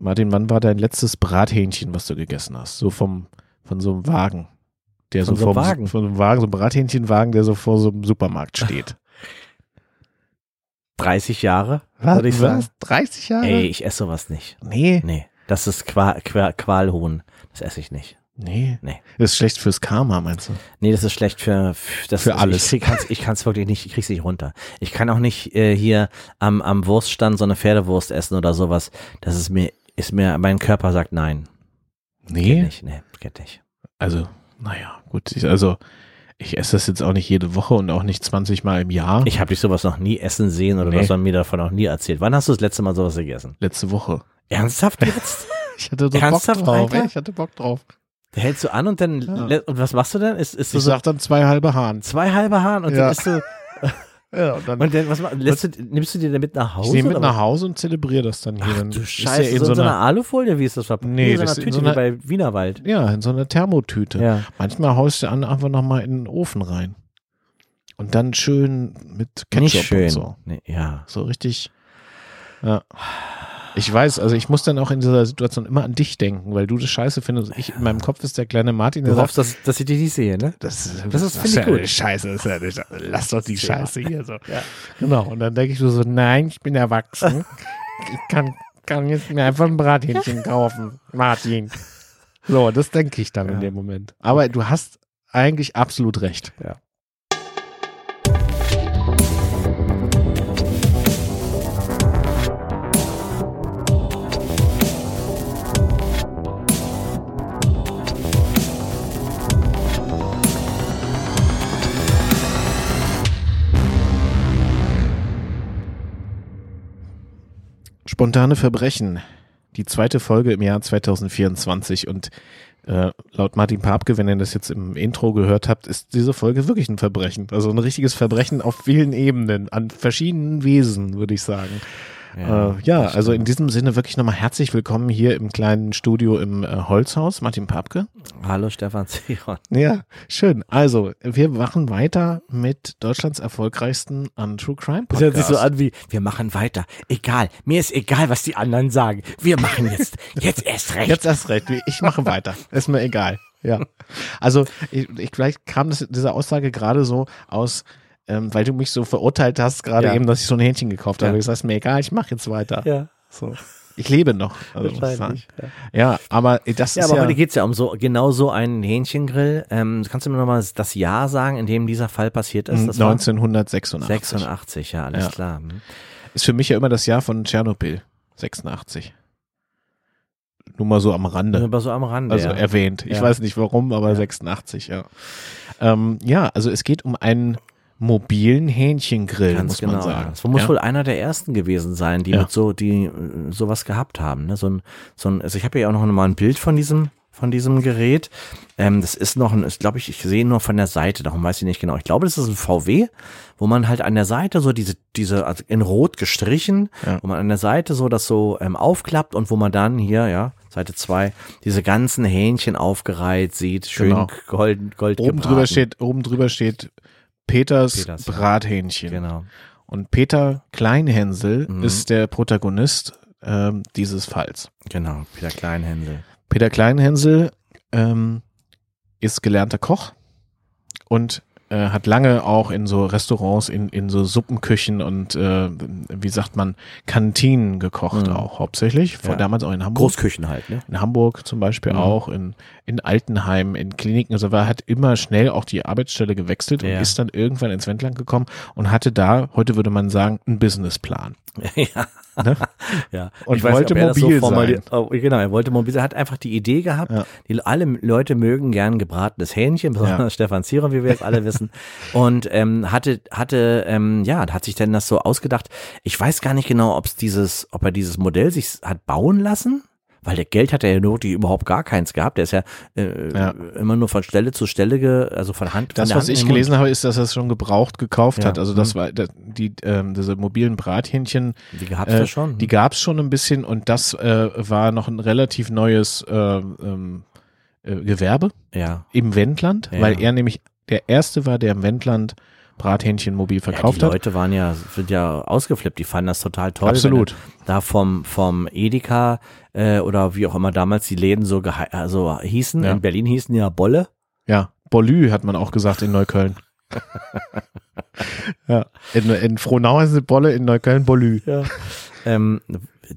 Martin, wann war dein letztes Brathähnchen, was du gegessen hast? So vom, von so einem Wagen. Der Von so so vom, Wagen? Von so einem Wagen, so einem Brathähnchenwagen, der so vor so einem Supermarkt steht. 30 Jahre, würde ich sagen. 30 Jahre? Ey, ich esse sowas nicht. Nee, Nee, das ist Qual, Qual, Qualhuhn. Das esse ich nicht. nee. Nee. Das ist schlecht fürs Karma, meinst du? Nee, das ist schlecht für, für, das, Für alles. Ich, ich kann es wirklich nicht, ich krieg's nicht runter. Ich kann auch nicht äh, hier am, am Wurststand so eine Pferdewurst essen oder sowas. Das ist mir, ist mir, mein Körper sagt nein. Geht Nee. nicht, nee, geht nicht. Also, naja, gut. Ich, also, ich esse das jetzt auch nicht jede Woche und auch nicht 20 Mal im Jahr. Ich habe dich sowas noch nie essen sehen oder Nee. du hast mir davon noch nie erzählt. Wann hast du das letzte Mal sowas gegessen? Letzte Woche. Ernsthaft jetzt? Ich hatte so Ernsthaft, Bock drauf. Alter? Ich hatte Bock drauf. Da hältst du an und dann, Ja. und was machst du denn? Ist, ist du Ich so sag dann zwei halbe Hahn. zwei halbe Haaren und Ja. dann isst du, Ja, und dann und dann, was, lässt du, nimmst du dir dann mit nach Hause? ich nehme mit nach was? Hause und zelebriere das dann hier. Ach du ist ja Scheiße, in so, so einer, Alufolie, wie ist das verpackt? Nee, in so einer Tüte so wie einer- bei Wienerwald. ja, in so einer Thermotüte. Ja. Manchmal haust du an, einfach nochmal in den Ofen rein. Und dann schön mit Ketchup schön. und so. Nee, ja. So richtig. Ja. Ich weiß, also ich muss dann auch in dieser Situation immer an dich denken, weil du das scheiße findest. Ich, in meinem Kopf ist der kleine Martin, der Du hoffst, dass, dass ich dich nicht sehe, ne? das, Das ist- finde ich ja gut. eine Scheiße, das ist ja nicht, lass doch die Ja. Scheiße hier so. Genau. Und dann denke ich so, nein, ich bin erwachsen. ich kann, kann jetzt mir einfach ein Brathähnchen kaufen, Martin. So, das denke ich dann in Ja. dem Moment. Aber du hast eigentlich absolut recht. Ja. Spontane Verbrechen. Die zweite Folge im Jahr 2024 und äh, laut Martin Papke, wenn ihr das jetzt im Intro gehört habt, ist diese Folge wirklich ein Verbrechen. Also ein richtiges Verbrechen auf vielen Ebenen, an verschiedenen Wesen, würde ich sagen. Ja, äh, ja das also in diesem Sinne wirklich nochmal herzlich willkommen hier im kleinen Studio im äh, Holzhaus, Martin Papke. Hallo Stefan Ziron. Ja, schön. Also, wir machen weiter mit Deutschlands erfolgreichsten Untrue Crime Das Podcast. hört sich so an wie, wir machen weiter. Egal, mir ist egal, was die anderen sagen. Wir machen jetzt, jetzt erst recht. Jetzt erst recht. Ich mache weiter. Ist mir egal. Ja. Also, ich, ich, vielleicht kam das, diese Aussage gerade so aus, ähm, weil du mich so verurteilt hast, gerade Ja. eben, dass ich so ein Hähnchen gekauft habe. Ja. Sage, ist mir egal, ich mache jetzt weiter. ja, So. Ich lebe noch. Also, wahrscheinlich. Ja. Ja, aber das Ja, ist aber ja. heute geht's ja um so genau so einen Hähnchengrill. Ähm, kannst du mir nochmal das Jahr sagen, in dem dieser Fall passiert ist? Das war 1986. 86, ja, alles Ja. klar. Hm. Ist für mich ja immer das Jahr von Tschernobyl. 86. Nur mal so am Rande. Aber so am Rande. Also erwähnt. Ich weiß nicht warum, aber Ja. 86, ja. Ähm, ja, also es geht um einen mobilen Hähnchengrill, Ganz muss genau. man sagen. Das muss ja? wohl einer der ersten gewesen sein, die Ja. mit so, die sowas gehabt haben. Ne? So ein, so ein, also ich habe ja auch noch mal ein Bild von diesem, von diesem Gerät. Ähm, das ist noch ein, ist, glaube ich, ich sehe nur von der Seite, darum weiß ich nicht genau. Ich glaube, das ist ein VW, wo man halt an der Seite so diese, diese, also in Rot gestrichen, Ja. wo man an der Seite so das so ähm, aufklappt und wo man dann hier, ja, Seite zwei diese ganzen Hähnchen aufgereiht sieht, schön Genau. gold, gold oben gebraten. drüber steht, oben drüber steht Peters, Peters, ja. Brathähnchen. Genau. Und Peter Kleinhänsel Mhm. ist der Protagonist ähm, dieses Falls. Genau, Peter Kleinhändel. Peter Kleinhänsel ähm, ist gelernter Koch und äh, hat lange auch in so Restaurants, in, in so Suppenküchen und äh, wie sagt man, Kantinen gekocht Mhm. auch hauptsächlich. Vor Ja. damals auch in Hamburg. Großküchen halt, ne? In Hamburg zum Beispiel Mhm. auch, in, in Altenheim, in Kliniken. Also er hat immer schnell auch die Arbeitsstelle gewechselt Ja. und ist dann irgendwann ins Wendland gekommen und hatte da, heute würde man sagen, einen Businessplan. ja. Ne? ja. Und Ich nicht, wollte er das mobil formali- sein. Oh, genau, er wollte mobil sein. Er hat einfach die Idee gehabt, Ja. die, alle Leute mögen gern gebratenes Hähnchen, besonders Ja. Stefan Zierer, wie wir jetzt alle wissen. Und ähm, hatte, hatte, ähm, ja, hat sich dann das so ausgedacht. Ich weiß gar nicht genau, ob es dieses, ob er dieses Modell sich hat bauen lassen. Weil der Geld hat er ja wirklich überhaupt gar keins gehabt. Der ist ja, äh, Ja. immer nur von Stelle zu Stelle, ge, also von Hand. Das, von was Hand ich gelesen habe, ist, dass er es schon gebraucht gekauft Ja. hat. Also das Mhm. war da- die ähm, diese mobilen Brathähnchen, Die gab's äh, da schon. die gab es schon ein bisschen und das äh, war noch ein relativ neues äh, ähm, äh, Gewerbe ja. im Wendland, Ja. weil er nämlich der erste war, der im Wendland Brathähnchenmobil verkauft ja, die hat. Leute waren ja, sind ja ausgeflippt, die fanden das total toll. Absolut. Da vom, vom Edeka äh, oder wie auch immer damals die Läden so, also hießen, Ja. in Berlin hießen ja Bolle. Ja, Bolü hat man auch gesagt in Neukölln. ja, in, in Frohnau ist es Bolle, in Neukölln Bolü. Ja. ähm,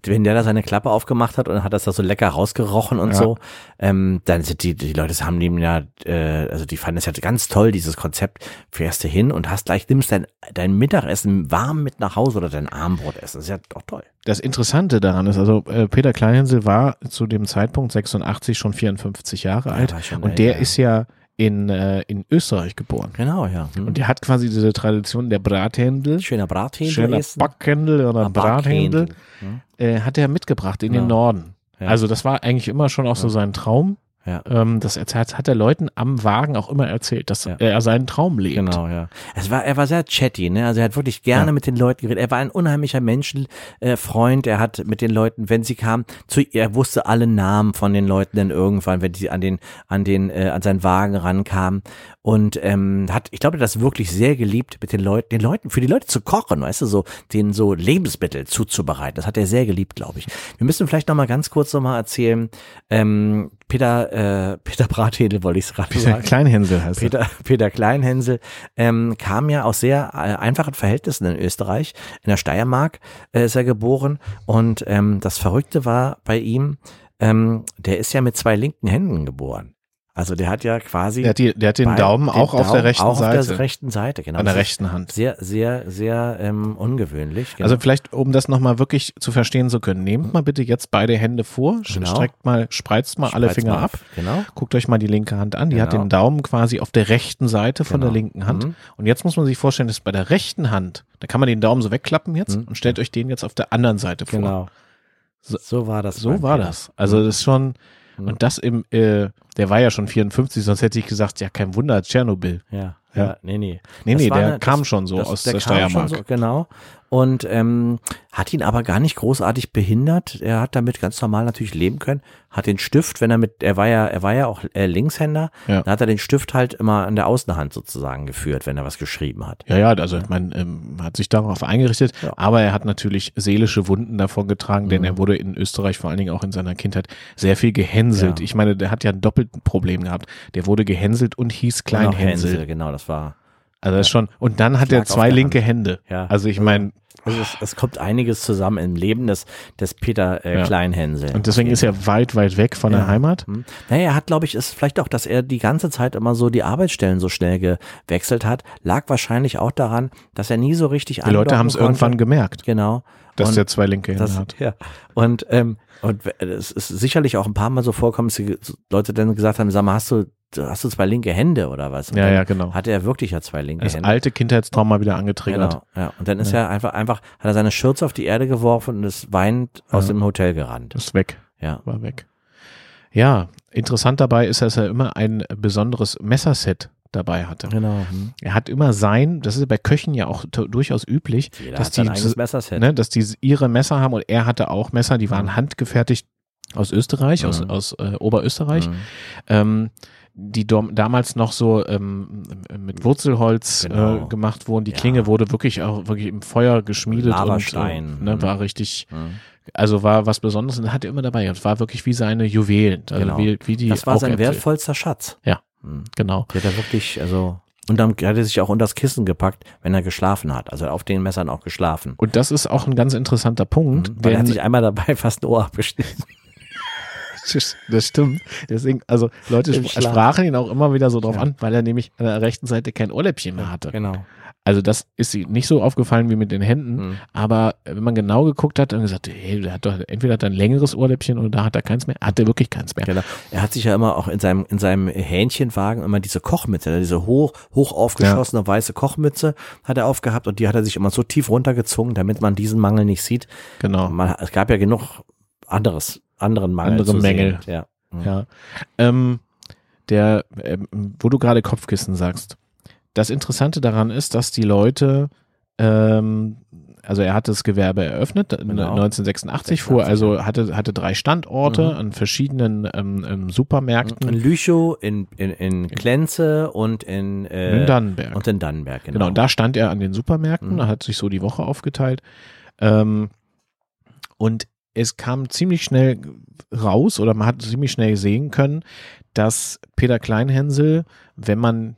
wenn der da seine Klappe aufgemacht hat und hat das da so lecker rausgerochen und Ja. so, ähm, dann sind die, die Leute haben ihm ja, äh, also die fanden es ja ganz toll, dieses Konzept. Fährst du hin und hast gleich, nimmst dein, dein Mittagessen warm mit nach Hause oder dein Abendbrot essen. Das ist ja doch toll. Das Interessante daran ist, also äh, Peter Kleinhänsel war zu dem Zeitpunkt 86 schon 54 Jahre alt war schon und der älter. ist ja in, äh, in Österreich geboren. Genau, ja. Hm. Und der hat quasi diese Tradition der Brathändel, Schöner Brathändel schöner. Backhändel oder Ah, Brathändel, Hm. äh, hat er mitgebracht in Ja. den Norden. Ja. Also das war eigentlich immer schon auch so sein Traum. Ja. Ähm, das erzählt, hat er Leuten am Wagen auch immer erzählt, dass Ja. er seinen Traum lebt. Genau, ja. Es war, er war sehr chatty, ne? Also er hat wirklich gerne Ja. mit den Leuten geredet. Er war ein unheimlicher Menschenfreund. Äh, er hat mit den Leuten, wenn sie kamen, zu er wusste alle Namen von den Leuten dann irgendwann, wenn die an den, an den, äh, an seinen Wagen rankamen. Und ähm, hat, ich glaube, er hat das wirklich sehr geliebt, mit den Leuten, den Leuten, für die Leute zu kochen, weißt du, so, denen so Lebensmittel zuzubereiten. Das hat er sehr geliebt, glaube ich. Wir müssen vielleicht noch mal ganz kurz noch mal erzählen. Ähm, Peter, äh, Peter Brathedel wollte ich es gerade Peter sagen. Kleinhänsel heißt er. Peter, Peter Kleinhänsel ähm, kam ja aus sehr äh, einfachen Verhältnissen in Österreich. In der Steiermark äh, ist er geboren. Und ähm, das Verrückte war bei ihm, ähm, der ist ja mit zwei linken Händen geboren. Also der hat ja quasi Der hat, die, der hat den bei- Daumen den auch auf der Daumen rechten auch Seite. Auf der rechten Seite, genau. an der rechten Hand. Sehr, sehr, sehr ähm, ungewöhnlich. Genau. Also vielleicht, um das nochmal wirklich zu verstehen zu können, nehmt mal bitte jetzt beide Hände vor, Genau. streckt mal, spreizt mal alle Spreiz Finger mal ab. Genau. guckt euch mal die linke Hand an, die hat Genau. den Daumen quasi auf der rechten Seite von Genau. der linken Hand. Mhm. Und jetzt muss man sich vorstellen, dass bei der rechten Hand, da kann man den Daumen so wegklappen jetzt Mhm. und stellt euch den jetzt auf der anderen Seite vor. Genau. So- So, war das. So war Peter. das. Also das ist schon, Mhm. und das im, äh, der war ja schon 54, sonst hätte ich gesagt, ja kein Wunder, Tschernobyl. Ja, Ja. ja, nee, nee. Nee, Das nee, der eine- kam das- schon so das- aus der der kam schon Steiermark. So, genau. Und ähm, hat ihn aber gar nicht großartig behindert. Er hat damit ganz normal natürlich leben können. Hat den Stift, wenn er mit, er war ja, er war ja auch äh, Linkshänder, Ja. da hat er den Stift halt immer an der Außenhand sozusagen geführt, wenn er was geschrieben hat. Ja, ja, also ich meine, ähm, hat sich darauf eingerichtet, Ja. aber er hat natürlich seelische Wunden davon getragen, denn Mhm. er wurde in Österreich vor allen Dingen auch in seiner Kindheit sehr viel gehänselt. Ja. Ich meine, der hat ja ein doppeltes Problem gehabt. Der wurde gehänselt und hieß Kleinhänsel. genau, das war. Also das ist schon, und dann hat er zwei der linke Hand. Hände. Ja. Also ich meine, Also es, es kommt einiges zusammen im Leben des, des Peter äh, Ja. Kleinhänsel. und deswegen ist er weit, weit weg von der Ja. Heimat. Hm. Naja, er hat, glaube ich, ist vielleicht auch, dass er die ganze Zeit immer so die Arbeitsstellen so schnell gewechselt hat, lag wahrscheinlich auch daran, dass er nie so richtig Die Leute haben es irgendwann gemerkt, Genau. dass Und der zwei linke Hände das, hat. ja. Und, ähm, und es ist sicherlich auch ein paar Mal so vorkommen, dass die Leute dann gesagt haben, sag mal, hast du, hast du zwei linke Hände oder was? Und Ja, ja, genau. Hatte er wirklich ja zwei linke Das Hände. alte Kindheitstrauma wieder angetriggert. Genau, ja. Und dann ist er einfach, einfach, hat er seine Schürze auf die Erde geworfen und ist weinend aus Ja. dem Hotel gerannt. Ist weg. Ja. war weg. Ja, interessant dabei ist, dass er immer ein besonderes Messerset dabei hatte. Genau. Hm. Er hat immer sein, das ist bei Köchen ja auch durchaus üblich, Jeder dass die, ne, dass die ihre Messer haben und er hatte auch Messer, die waren Mhm. handgefertigt aus Österreich, aus, Mhm. aus äh, Oberösterreich, Hm. ähm, die damals noch so ähm, mit Wurzelholz Genau. äh, gemacht wurden. Die Ja. Klinge wurde wirklich auch wirklich im Feuer geschmiedet Lavastein. und äh, ne, Mhm. war richtig, Hm. also war was Besonderes und hat er immer dabei. Es war wirklich wie seine Juwelen, also Genau. wie, wie die Das war sein wertvollster Schatz. Ja. Hm. Genau. Der hat er wirklich, also, und dann hat er sich auch unter das Kissen gepackt, wenn er geschlafen hat. Also auf den Messern auch geschlafen. Und das ist auch ein ganz interessanter Punkt, Mhm. Weil er hat sich einmal dabei fast ein Ohr abgeschnitten. Das stimmt. Deswegen, also Leute sp sprachen ihn auch immer wieder so drauf Ja. an, weil er nämlich an der rechten Seite kein Ohrläppchen mehr hatte. Genau. Also das ist nicht so aufgefallen wie mit den Händen, Mhm. aber wenn man genau geguckt hat, dann gesagt, hey, der hat doch entweder hat er ein längeres Ohrläppchen oder da hat er keins mehr. Hat er wirklich keins mehr. Genau. Er hat sich ja immer auch in seinem, in seinem Hähnchenwagen immer diese Kochmütze, diese hoch, hoch aufgeschossene weiße Kochmütze hat er aufgehabt und die hat er sich immer so tief runtergezogen, damit man diesen Mangel nicht sieht. Genau. Man, es gab ja genug anderes, anderen Mangel Andere Mängel. Sehen. Ja. Mhm. Ja. Ähm, der, ähm, wo du gerade Kopfkissen sagst. Das Interessante daran ist, dass die Leute ähm, also er hat das Gewerbe eröffnet, Genau. 1986 fuhr, also hatte, hatte drei Standorte an verschiedenen ähm, ähm, Supermärkten In Lüchow, in, in, in Klenze und in, äh, in Dannenberg. und in Dannenberg, genau. Genau, und da stand er an den Supermärkten, Mhm. hat sich so die Woche aufgeteilt. Ähm, und es kam ziemlich schnell raus, oder man hat ziemlich schnell sehen können, dass Peter Kleinhänsel, wenn man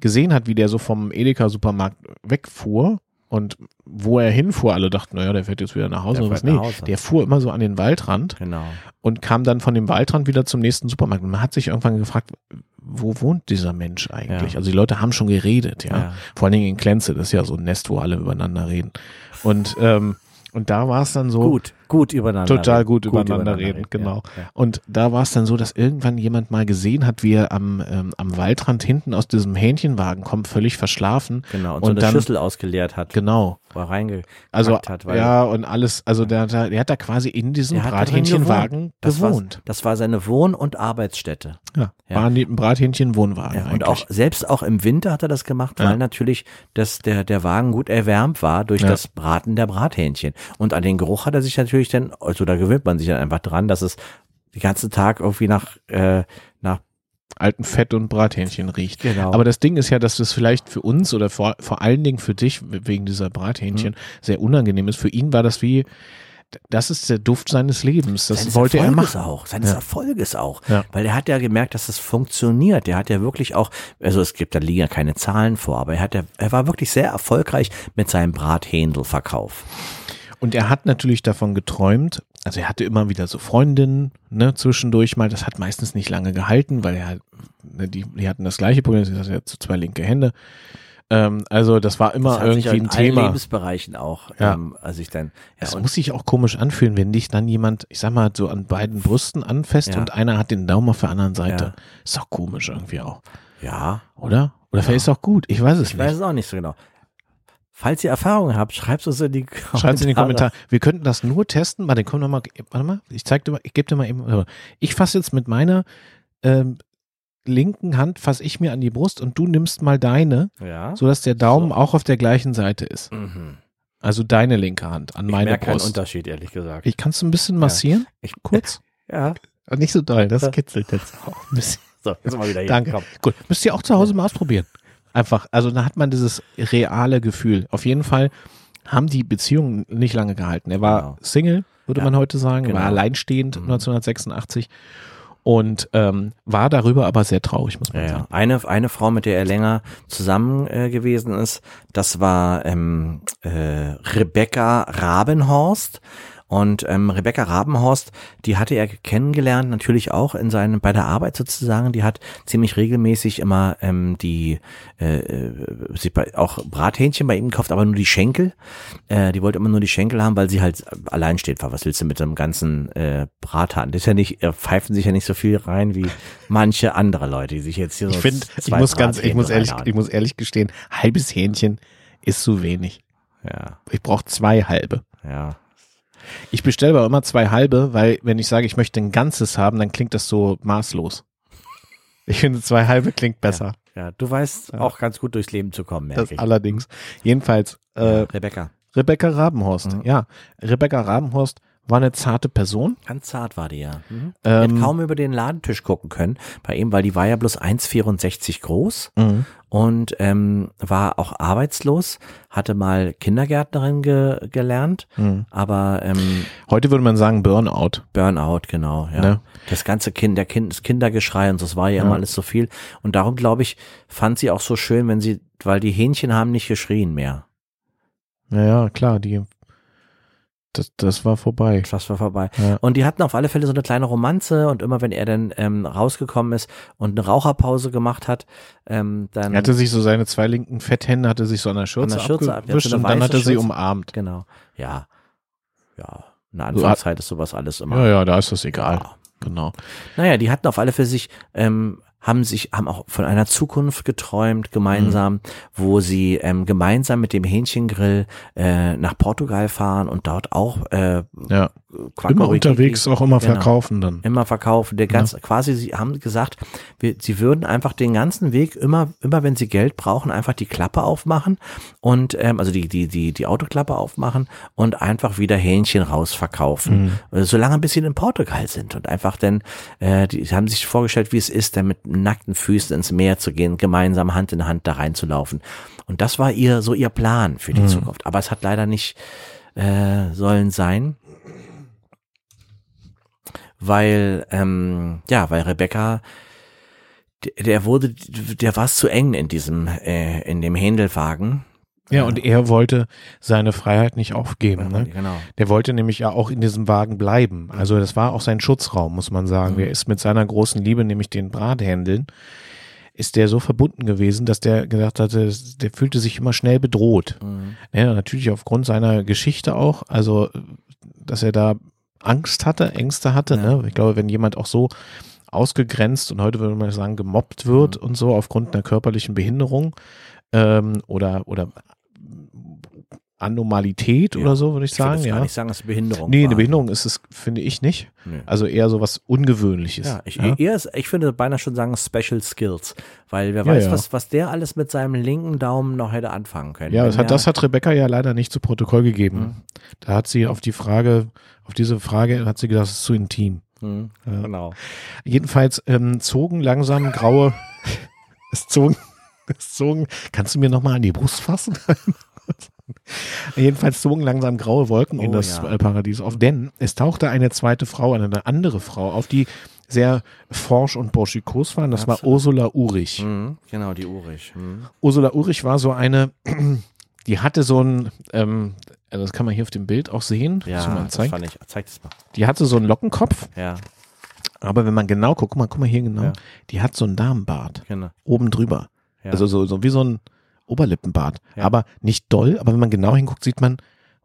gesehen hat, wie der so vom Edeka-Supermarkt wegfuhr und wo er hinfuhr, alle dachten, naja, der fährt jetzt wieder nach Hause. Der oder was. Nee, Hause. der fuhr immer so an den Waldrand genau. und kam dann von dem Waldrand wieder zum nächsten Supermarkt. Und man hat sich irgendwann gefragt, wo wohnt dieser Mensch eigentlich? Ja. Also die Leute haben schon geredet, ja. Ja. Vor allen Dingen in Klenze, das ist ja so ein Nest, wo alle übereinander reden. Und, ähm, und da war es dann so. Gut, gut übereinander Total reden. gut übereinander reden, genau. Ja, ja. Und da war es dann so, dass irgendwann jemand mal gesehen hat, wie er am, ähm, am Waldrand hinten aus diesem Hähnchenwagen kommt, völlig verschlafen. Genau, und, so Und eine dann- Schüssel ausgeleert hat, Genau. wo er reingepackt Also, hat. Ja, und alles, also der, der, der hat da quasi in diesem Brathähnchenwagen das war, gewohnt. das war seine Wohn- und Arbeitsstätte. Ja, Ja. war ein Brathähnchen-Wohnwagen Ja, und auch selbst auch im Winter hat er das gemacht, weil natürlich das, der, der Wagen gut erwärmt war durch das Braten der Brathähnchen. Und an den Geruch hat er sich natürlich dann, also da gewöhnt man sich dann einfach dran, dass es den ganzen Tag irgendwie nach, äh, nach alten Fett und Brathähnchen riecht. Genau. Aber das Ding ist ja, dass das vielleicht für uns oder vor, vor allen Dingen für dich wegen dieser Brathähnchen Mhm. sehr unangenehm ist. Für ihn war das wie, das ist der Duft seines Lebens. Das seines wollte er Erfolges machen. auch, seines Ja. Erfolges auch. Ja. Weil er hat ja gemerkt, dass es funktioniert. Der hat ja wirklich auch, also es gibt, da liegen ja keine Zahlen vor, aber er hat ja, er war wirklich sehr erfolgreich mit seinem Brathähndelverkauf. Und er hat natürlich davon geträumt, also er hatte immer wieder so Freundinnen, ne, zwischendurch mal, das hat meistens nicht lange gehalten, weil er ne, die, die hatten das gleiche Problem, sie hatte ja zu zwei linke Hände. Ähm, also das war immer Das hat sich irgendwie in ein allen Thema. Lebensbereichen auch, Ja. ähm, als ich dann, ja, Das muss sich auch komisch anfühlen, wenn dich dann jemand, ich sag mal, so an beiden Brüsten anfasst Ja. und einer hat den Daumen auf der anderen Seite. Ja. Ist doch komisch irgendwie auch, ja, oder? Oder vielleicht ist es auch gut, ich weiß es ich weiß nicht. es auch nicht so genau. Falls ihr Erfahrungen habt, schreibt es in die Kommentare. Schreibt in die Kommentare. Wir könnten das nur testen. Warte, komm noch mal, warte mal, ich zeig dir mal, ich gebe dir mal eben, ich fasse jetzt mit meiner ähm, linken Hand, fasse ich mir an die Brust und du nimmst mal deine, Ja. sodass der Daumen So. auch auf der gleichen Seite ist. Mhm. Also deine linke Hand an Ich meine merke keinen Brust. Unterschied, ehrlich gesagt. Ich kannst du ein bisschen massieren? Ich, Kurz? ja. Nicht so doll, das Ja. kitzelt jetzt auch ein bisschen. So, jetzt wir wieder hier. Danke. Komm. Gut, müsst ihr auch zu Hause mal ausprobieren. Einfach, also da hat man dieses reale Gefühl. Auf jeden Fall haben die Beziehungen nicht lange gehalten. Er war Genau. Single, würde Ja, man heute sagen, genau. war alleinstehend Mhm. 1986 und ähm, war darüber aber sehr traurig, muss man Ja, ja. sagen. Eine, eine Frau, mit der er länger zusammen äh, gewesen ist, das war ähm, äh, Rebecca Rabenhorst. Und ähm, Rebecca Rabenhorst, die hatte er kennengelernt, natürlich auch in seinem, bei der Arbeit sozusagen. Die hat ziemlich regelmäßig immer ähm, die, äh, äh, sie bei, auch Brathähnchen bei ihm gekauft, aber nur die Schenkel. Äh, die wollte immer nur die Schenkel haben, weil sie halt allein steht war. Was willst du mit einem ganzen äh, Brathahn? Das ist ja nicht, äh, pfeifen sich ja nicht so viel rein wie manche andere Leute, die sich jetzt hier so Ich finde, ich muss ganz, ich muss ehrlich, ich muss ehrlich gestehen, halbes Hähnchen ist zu wenig. Ja, Ich brauche zwei halbe. ja. Ich bestelle aber immer zwei halbe, weil wenn ich sage, ich möchte ein ganzes haben, dann klingt das so maßlos. Ich finde, zwei halbe klingt besser. Ja, du weißt Ja. auch ganz gut durchs Leben zu kommen, Das merke ich. allerdings. Jedenfalls, äh, Rebecca. Rebecca Rabenhorst. Mhm. Ja, Rebecca Rabenhorst war eine zarte Person. Ganz zart war die ja. Mhm. Ähm, kaum über den Ladentisch gucken können bei ihm, weil die war ja bloß 1,64 groß mhm. und ähm, war auch arbeitslos, hatte mal Kindergärtnerin ge gelernt, Mhm. aber ähm, Heute würde man sagen Burnout. Burnout, genau, ja. Ne? Das ganze Kind, der kind, das Kindergeschrei und so, das war ja, Ja. immer alles so viel. Und darum, glaube ich, fand sie auch so schön, wenn sie, weil die Hähnchen haben nicht geschrien mehr. Naja, klar, die, das, das war vorbei. Das war vorbei. Ja. Und die hatten auf alle Fälle so eine kleine Romanze und immer wenn er dann ähm, rausgekommen ist und eine Raucherpause gemacht hat, ähm, dann Er hatte sich so seine zwei linken Fetthände, hatte sich so an der Schürze, An der Schürze ab- abgewischt eine und dann hat er sie umarmt. genau, ja, ja, in der Anfangszeit ist sowas alles immer. Ja, ja, da ist das egal. Ja. Genau. Naja, die hatten auf alle Fälle sich, ähm, haben sich, haben auch von einer Zukunft geträumt gemeinsam, wo sie ähm, gemeinsam mit dem Hähnchengrill äh, nach Portugal fahren und dort auch äh, Ja. Quack Immer unterwegs, auch immer Genau. verkaufen dann. Immer verkaufen. Der ganz, quasi, sie haben gesagt, wir, sie würden einfach den ganzen Weg immer, immer wenn sie Geld brauchen, einfach die Klappe aufmachen und, ähm, also die, die, die, die Autoklappe aufmachen und einfach wieder Hähnchen rausverkaufen. Mhm. Äh, Solange bis sie in Portugal sind und einfach dann, äh, die haben sich vorgestellt, wie es ist, dann mit nackten Füßen ins Meer zu gehen, gemeinsam Hand in Hand da reinzulaufen. Und das war ihr, so ihr Plan für die Mhm. Zukunft. Aber es hat leider nicht, äh, sollen sein weil ähm, ja, weil Rebecca der, wurde, der war es zu eng in diesem, äh, in dem Händelwagen. Ja, und er wollte seine Freiheit nicht aufgeben. Ne? Genau. Der wollte nämlich ja auch in diesem Wagen bleiben. Also das war auch sein Schutzraum, muss man sagen. Der ist mit seiner großen Liebe, nämlich den Brathändeln, ist der so verbunden gewesen, dass der gedacht hatte, der fühlte sich immer schnell bedroht. Mhm. Ja, natürlich aufgrund seiner Geschichte auch, also dass er da Angst hatte, Ängste hatte. Ja. Ne? Ich glaube, wenn jemand auch so ausgegrenzt und heute würde man sagen gemobbt wird Mhm. und so aufgrund einer körperlichen Behinderung ähm, oder oder Anormalität Ja. oder so, würde ich Ich sagen. jetzt ja. gar nicht sagen, dass es Behinderung Nee, war. eine Behinderung ist es, finde ich nicht. Nö. Also eher so was Ungewöhnliches. Ja, ich, ja? Eher ist, ich würde beinahe schon sagen Special Skills, weil wer weiß. Was, was der alles mit seinem linken Daumen noch hätte anfangen können. Ja, das hat, das hat Rebecca ja leider nicht zu Protokoll gegeben. Mhm. Da hat sie auf die Frage, auf diese Frage hat sie gedacht, es ist zu intim. Hm, Ja. Genau. Jedenfalls ähm, zogen langsam graue, es zogen, es zogen, kannst du mir nochmal an die Brust fassen? Jedenfalls zogen langsam graue Wolken in Oh, das ja. äh, Paradies auf, denn es tauchte eine zweite Frau, eine andere Frau auf, die sehr forsch und burschikos war. und Das war. Ursula Urich. Mhm, genau, die Urich. Mhm. Ursula Urich war so eine, die hatte so ein, ähm, also das kann man hier auf dem Bild auch sehen. Ja, mal das fand ich. Zeig das mal. Die hatte so einen Lockenkopf, Ja, aber wenn man genau guckt, guck mal, guck mal hier genau, Ja. die hat so einen Damenbart genau. oben drüber. Ja. Also so, so wie so ein Oberlippenbart. Ja. Aber nicht doll, aber wenn man genau hinguckt, sieht man,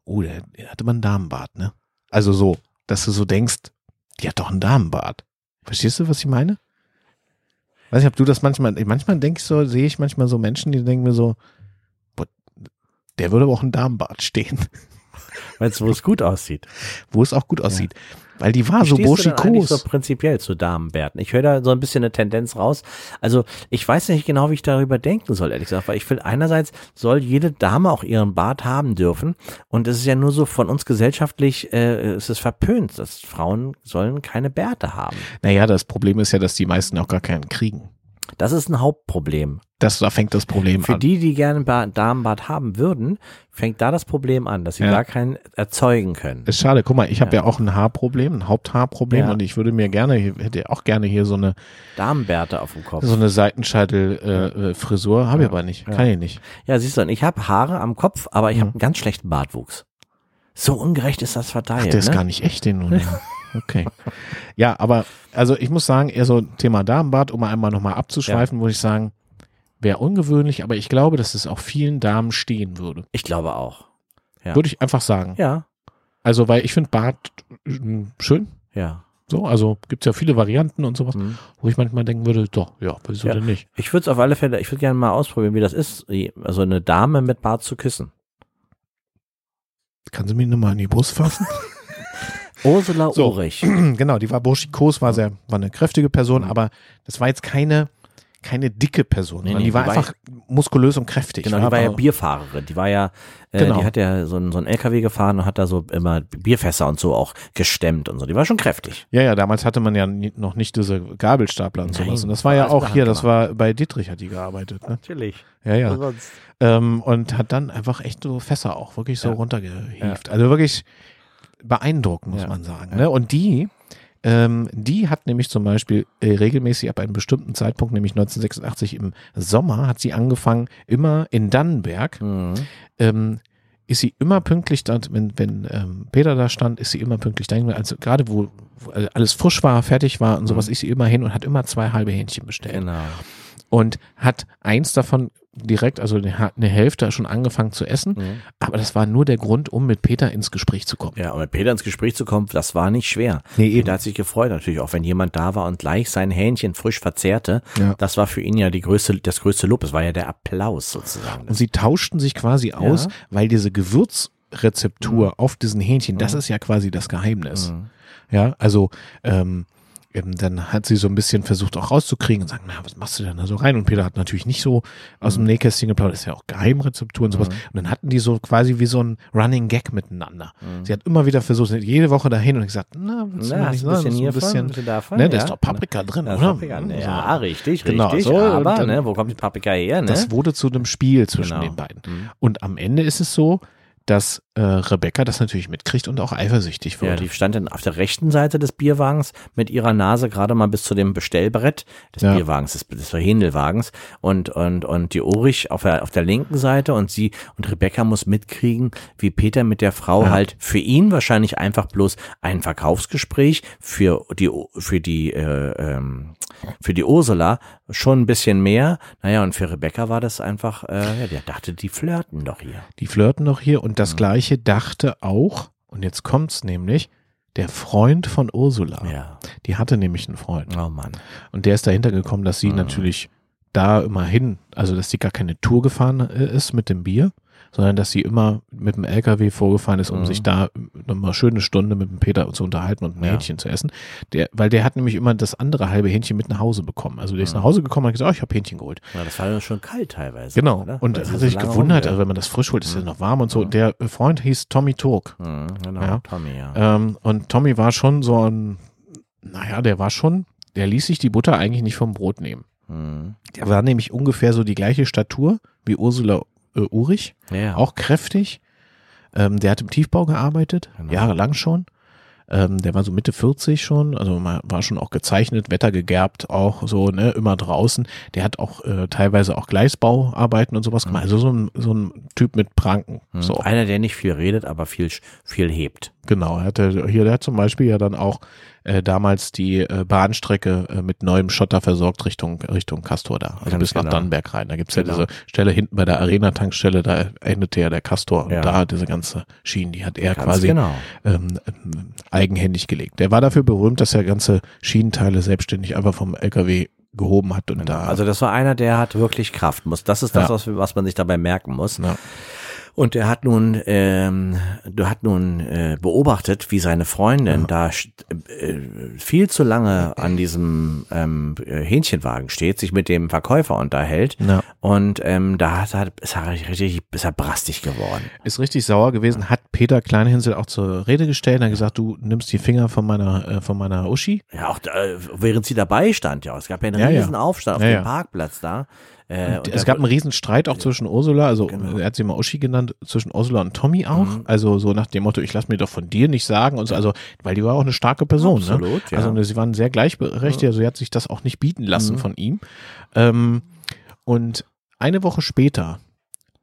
oh, der, der hatte mal einen Damenbart, ne? Also so, dass du so denkst, die hat doch einen Damenbart. Verstehst du, was ich meine? Weiß nicht, ob du das manchmal, manchmal denke ich so, sehe ich manchmal so Menschen, die denken mir so, boah, der würde aber auch einen Damenbart stehen, Weißt du, wo es gut aussieht? wo es auch gut aussieht. Weil die war Wie so burschikos. so prinzipiell zu Damenbärten? Ich höre da so ein bisschen eine Tendenz raus. Also ich weiß nicht genau, wie ich darüber denken soll, ehrlich gesagt, weil ich finde, einerseits soll jede Dame auch ihren Bart haben dürfen und es ist ja nur so von uns gesellschaftlich, äh, es ist verpönt, dass Frauen sollen keine Bärte haben. Naja, das Problem ist ja, dass die meisten auch gar keinen kriegen. Das ist ein Hauptproblem. Das, da fängt das Problem Für an. die, die gerne einen Ba- Damenbart haben würden, fängt da das Problem an, dass sie Ja. gar keinen erzeugen können. Ist schade, guck mal, ich habe Ja. ja auch ein Haarproblem, ein Haupthaarproblem Ja. und ich würde mir gerne, hätte auch gerne hier so eine, Damenbärte auf dem Kopf. so eine Seitenscheitel-Frisur, äh, Frisur. habe ich aber nicht, Ja. kann ich nicht. Ja, siehst du, und ich habe Haare am Kopf, aber ich Mhm. habe einen ganz schlechten Bartwuchs. So ungerecht ist das verteilt. Ach, der ist ne? gar nicht echt, den oder? Okay. Ja, aber, also ich muss sagen, eher so Thema Damenbart, um einmal nochmal abzuschweifen, würde ich sagen, wäre ungewöhnlich, aber ich glaube, dass es auch vielen Damen stehen würde. Ich glaube auch. Ja. Würde ich einfach sagen. Ja, Also, weil ich finde Bart äh, schön. ja. So, also gibt's ja viele Varianten und sowas, Mhm. wo ich manchmal denken würde, doch, ja, wieso Ja. denn nicht? Ich würde es auf alle Fälle, ich würde gerne mal ausprobieren, wie das ist, also eine Dame mit Bart zu küssen. Kann sie mich nochmal an die Brust fassen? Ursula So. Ulrich. genau, die war burschikos, war sehr, war eine kräftige Person, aber das war jetzt keine, keine dicke Person, Nee, sondern nee, die war die war einfach muskulös und kräftig. Genau, die war ja Bierfahrerin. Die war ja, äh, Genau. die hat ja so ein, so ein LKW gefahren und hat da so immer Bierfässer und so auch gestemmt und so. Die war schon kräftig. Ja, ja, damals hatte man ja nie, noch nicht diese Gabelstapler und Nein, sowas. Und das war ja auch hier, das war bei Dietrich hat die gearbeitet, ne? Natürlich. Ja, ja. Sonst. Ähm, und hat dann einfach echt so Fässer auch wirklich so Ja. runtergehieft. Also wirklich beeindruckend, muss Ja. man sagen. Ne? Und die, ähm, die hat nämlich zum Beispiel äh, regelmäßig ab einem bestimmten Zeitpunkt, nämlich 1986 im Sommer, hat sie angefangen, immer in Dannenberg, Mhm. ähm, ist sie immer pünktlich da, wenn, wenn ähm, Peter da stand, ist sie immer pünktlich dahin. Also gerade wo, wo alles frisch war, fertig war und sowas, Mhm. ist sie immer hin und hat immer zwei halbe Hähnchen bestellt Genau. und hat eins davon direkt, also eine eine Hälfte schon angefangen zu essen. Mhm. Aber das war nur der Grund, um mit Peter ins Gespräch zu kommen. Ja, und mit Peter ins Gespräch zu kommen, das war nicht schwer. Nee, eben. Peter hat sich gefreut, natürlich auch, wenn jemand da war und gleich sein Hähnchen frisch verzehrte. Ja. Das war für ihn ja die größte, das größte Lob. Es war ja der Applaus sozusagen. Und sie tauschten sich quasi aus, Ja. weil diese Gewürz Rezeptur auf diesen Hähnchen, das ist ja quasi das Geheimnis. Mhm. Ja, also ähm, ähm, dann hat sie so ein bisschen versucht auch rauszukriegen und sagen, na, was machst du denn da so rein? Und Peter hat natürlich nicht so aus dem Nähkästchen geplaudert, das ist ja auch Geheimrezeptur und sowas. Mhm. Und dann hatten die so quasi wie so ein Running Gag miteinander. Mhm. Sie hat immer wieder versucht, jede Woche dahin und gesagt, na, willst du Na, nicht ein bisschen ein bisschen, bisschen davon? ne, da ja. ist doch Paprika drin, Da ist oder? Paprika, So. ja, richtig, Genau, richtig. so, aber, dann- ne, wo kommt die Paprika her, ne? Das wurde zu einem Spiel zwischen Genau. den beiden. Mhm. Und am Ende ist es so, dass äh, Rebecca das natürlich mitkriegt und auch eifersüchtig Ja, wird. die stand dann auf der rechten Seite des Bierwagens mit ihrer Nase gerade mal bis zu dem Bestellbrett des Ja. Bierwagens, des, des Hähndelwagens und, und, und die Ulrich auf der, auf der linken Seite und sie und Rebecca muss mitkriegen, wie Peter mit der Frau Ja. halt für ihn wahrscheinlich einfach bloß ein Verkaufsgespräch für die, für die, äh, ähm, für die Ursula schon ein bisschen mehr. Naja, und für Rebecca war das einfach, äh, ja, der dachte, die flirten doch hier. Die flirten noch hier und Mhm. das gleiche dachte auch, und jetzt kommt's nämlich, der Freund von Ursula. Ja. Die hatte nämlich einen Freund. Oh Mann. Und der ist dahinter gekommen, dass sie Mhm. natürlich da immer hin, also dass sie gar keine Tour gefahren äh, ist mit dem Bier, sondern dass sie immer mit dem LKW vorgefahren ist, um Mhm. sich da nochmal schöne Stunde mit dem Peter zu unterhalten und ein Ja. Hähnchen zu essen. Der, weil der hat nämlich immer das andere halbe Hähnchen mit nach Hause bekommen. Also der ist Mhm. nach Hause gekommen und hat gesagt, oh, ich habe Hähnchen geholt. Ja, das war ja schon kalt teilweise. Genau. Oder? Und sie hat so sich lange gewundert, also wenn man das frisch holt, ist es Mhm. noch warm und so. Mhm. Der Freund hieß Tommy. Mhm, genau, Ja. Tommy, ja. Ähm, und Tommy war schon so ein, naja, der war schon, der ließ sich die Butter eigentlich nicht vom Brot nehmen. Der war nämlich ungefähr so die gleiche Statur wie Ursula äh, Urich, Ja. auch kräftig. Ähm, der hat im Tiefbau gearbeitet, Genau. jahrelang schon. Ähm, der war so Mitte 40 schon, also man war schon auch gezeichnet, Wetter gegerbt, auch so, ne, immer draußen. Der hat auch äh, teilweise auch Gleisbauarbeiten und sowas gemacht. Also so ein, so ein Typ mit Pranken. Mhm. So. Einer, der nicht viel redet, aber viel, viel hebt. Genau, er hatte hier, der hat zum Beispiel ja dann auch äh, damals die äh, Bahnstrecke äh, mit neuem Schotter versorgt Richtung Richtung Castor da, also Ganz bis nach genau. Dannenberg rein. Da gibt's ja Genau. diese Stelle hinten bei der Arena-Tankstelle, da endete ja der Castor und Ja. da diese ganze Schienen, die hat er Ganz quasi genau. ähm, ähm, eigenhändig gelegt. Der war dafür berühmt, dass er ganze Schienenteile selbstständig einfach vom LKW gehoben hat und da Also das war einer, der hat wirklich Kraft. Muss. Das ist das, Ja. was, was man sich dabei merken muss. Ja. Und er hat nun, ähm, du hat nun äh, beobachtet, wie seine Freundin da st- äh, viel zu lange an diesem ähm, äh, Hähnchenwagen steht, sich mit dem Verkäufer unterhält. Ja. Und ähm, da hat er, ist er richtig, ist er brastig geworden. ist richtig sauer gewesen, hat Peter Kleinhinsel auch zur Rede gestellt, hat gesagt, du nimmst die Finger von meiner äh, von meiner Uschi. Ja, auch da, äh, während sie dabei stand, ja. Es gab ja einen Ja, ja. riesen Aufstand auf Ja, dem ja. Parkplatz da. Äh, und es gab einen riesen Streit auch zwischen Ursula, also Genau. er hat sie mal Uschi genannt, zwischen Ursula und Tommy auch. Mhm. Also so nach dem Motto, ich lass mir doch von dir nicht sagen und so, also weil die war auch eine starke Person. ne? Absolut, ja. Also ne, sie waren sehr gleichberechtigt, also sie hat sich das auch nicht bieten lassen Mhm. von ihm. Ähm, und eine Woche später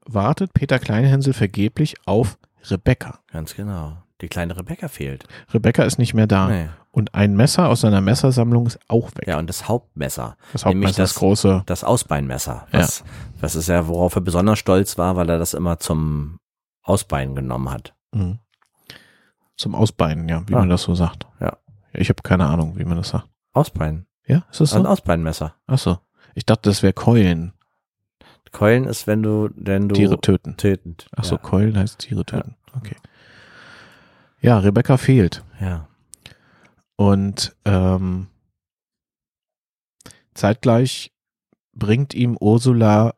wartet Peter Kleinhänsel vergeblich auf Rebecca. Ganz genau. Die kleine Rebecca fehlt. Rebecca ist nicht mehr da. Nee. Und ein Messer aus seiner Messersammlung ist auch weg. Ja, und das Hauptmesser. das nämlich Hauptmesser, das, das- große. Das Ausbeinmesser. Was, was ist ja, worauf er besonders stolz war, weil er das immer zum Ausbeinen genommen hat. Mhm. Zum Ausbeinen, ja, wie Ah. man das so sagt. Ja. Ich habe keine Ahnung, wie man das sagt. Ausbeinen. Ja, ist das Ein so? Ausbeinmesser. Ach so. Ich dachte, das wäre Keulen. Keulen ist, wenn du, wenn du Tiere töten. tötend. Ach so, ja. Keulen heißt Tiere töten. Okay. Ja, Rebecca fehlt. ja. Und ähm, zeitgleich bringt ihm Ursula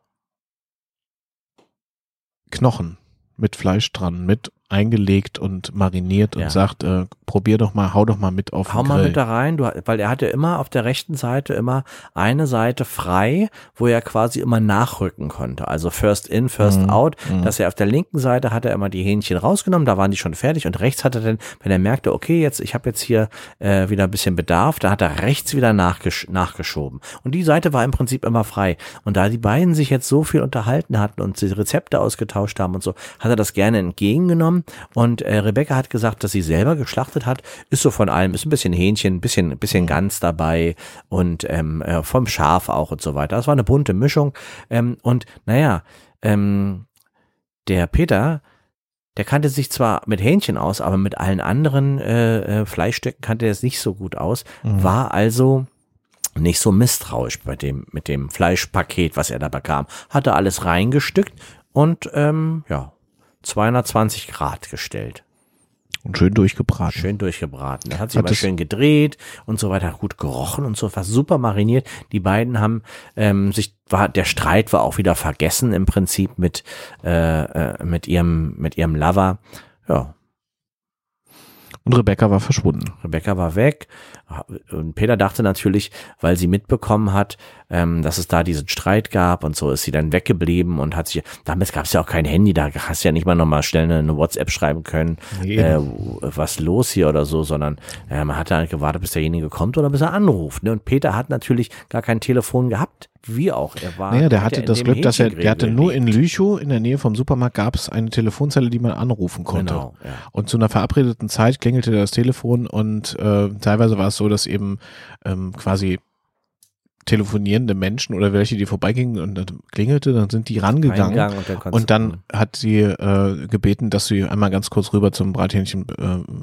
Knochen mit Fleisch dran, mit eingelegt und mariniert und Ja. sagt, äh, probier doch mal, hau doch mal mit auf Hau den mal Grill. mit da rein, du, weil er hatte immer auf der rechten Seite immer eine Seite frei, wo er quasi immer nachrücken konnte. Also first in, first Mhm, out. mhm. Dass er auf der linken Seite hat er immer die Hähnchen rausgenommen, da waren die schon fertig und rechts hat er dann, wenn er merkte, okay, jetzt ich habe jetzt hier äh, wieder ein bisschen Bedarf, da hat er rechts wieder nachgesch nachgeschoben. Und die Seite war im Prinzip immer frei. Und da die beiden sich jetzt so viel unterhalten hatten und die Rezepte ausgetauscht haben und so, hat er das gerne entgegengenommen. Und äh, Rebecca hat gesagt, dass sie selber geschlachtet hat, ist so von allem, ist ein bisschen Hähnchen, ein bisschen, ein bisschen Gans dabei und ähm, äh, vom Schaf auch und so weiter. Das war eine bunte Mischung. Ähm, und naja, ähm, der Peter, der kannte sich zwar mit Hähnchen aus, aber mit allen anderen äh, äh, Fleischstücken kannte er es nicht so gut aus, Mhm. war also nicht so misstrauisch bei dem, mit dem Fleischpaket, was er da bekam. Hatte alles reingestückt und ähm, ja, 220 Grad gestellt. Und schön durchgebraten. Schön durchgebraten. Er hat sich Hat aber das- schön gedreht und so weiter, hat gut gerochen und so, war super mariniert. Die beiden haben ähm, sich, war der Streit war auch wieder vergessen im Prinzip mit äh, äh, mit ihrem mit ihrem Lover. Ja, Und Rebecca war verschwunden. Rebecca war weg. Und Peter dachte natürlich, weil sie mitbekommen hat, ähm, dass es da diesen Streit gab und so ist sie dann weggeblieben und hat sich, damals gab es ja auch kein Handy, da hast du ja nicht mal nochmal schnell eine, eine WhatsApp schreiben können, Nee. äh, was los hier oder so, sondern äh, man hat da gewartet, bis derjenige kommt oder bis er anruft. Ne? Und Peter hat natürlich gar kein Telefon gehabt, wie auch. Er war, Naja, der hat hatte das Glück, dass er, der hatte nur in. Lüchow, in der Nähe vom Supermarkt, gab es eine Telefonzelle, die man anrufen konnte. Genau, ja. Und zu einer verabredeten Zeit klingelte das Telefon und äh, teilweise war es so, dass eben ähm, quasi telefonierende Menschen oder welche, die vorbeigingen und dann klingelte, dann sind die rangegangen. Und dann, Und dann hat sie äh, gebeten, dass sie einmal ganz kurz rüber zum Brathähnchenstand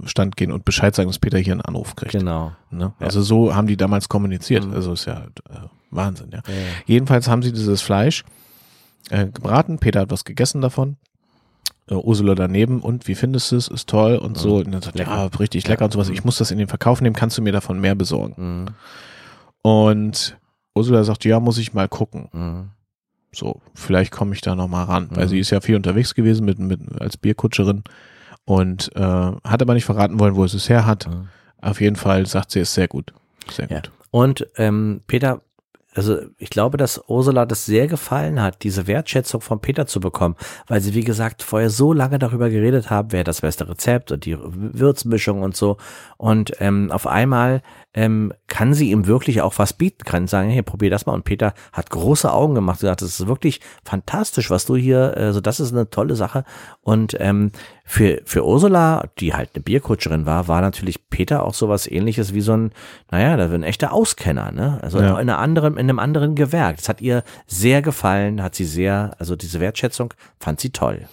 äh, Stand gehen und Bescheid sagen, dass Peter hier einen Anruf kriegt. Genau. Ne? Also so haben die damals kommuniziert. Mhm. Also ist ja äh, Wahnsinn, ja. Ja, ja. Jedenfalls haben sie dieses Fleisch äh, gebraten. Peter hat was gegessen davon. Äh, Ursula daneben und wie findest du es? Ist toll und so. Und dann sagt er, ja, Lecker. richtig lecker und sowas. Ich muss das in den Verkauf nehmen. Kannst du mir davon mehr besorgen? Mhm. Und Ursula sagt, ja, muss ich mal gucken. Mhm. So, vielleicht komme ich da noch mal ran, weil Mhm. sie ist ja viel unterwegs gewesen mit, mit als Bierkutscherin und äh, hat aber nicht verraten wollen, wo es es her hat. Mhm. Auf jeden Fall sagt sie, ist sehr gut, sehr Ja. gut. Und ähm, Peter, also ich glaube, dass Ursula das sehr gefallen hat, diese Wertschätzung von Peter zu bekommen, weil sie, wie gesagt, vorher so lange darüber geredet haben, wer das beste Rezept und die Würzmischung und so. Und ähm, auf einmal ähm, kann sie ihm wirklich auch was bieten, kann sagen, hey, probier das mal. Und Peter hat große Augen gemacht, gesagt, das ist wirklich fantastisch, was du hier, also das ist eine tolle Sache. Und ähm, für, für Ursula, die halt eine Bierkutscherin war, war natürlich Peter auch sowas ähnliches wie so ein, naja, da ein echter Auskenner, ne? Also Ja. in, einer anderen, in einem anderen Gewerk. Das hat ihr sehr gefallen, hat sie sehr, also diese Wertschätzung fand sie toll.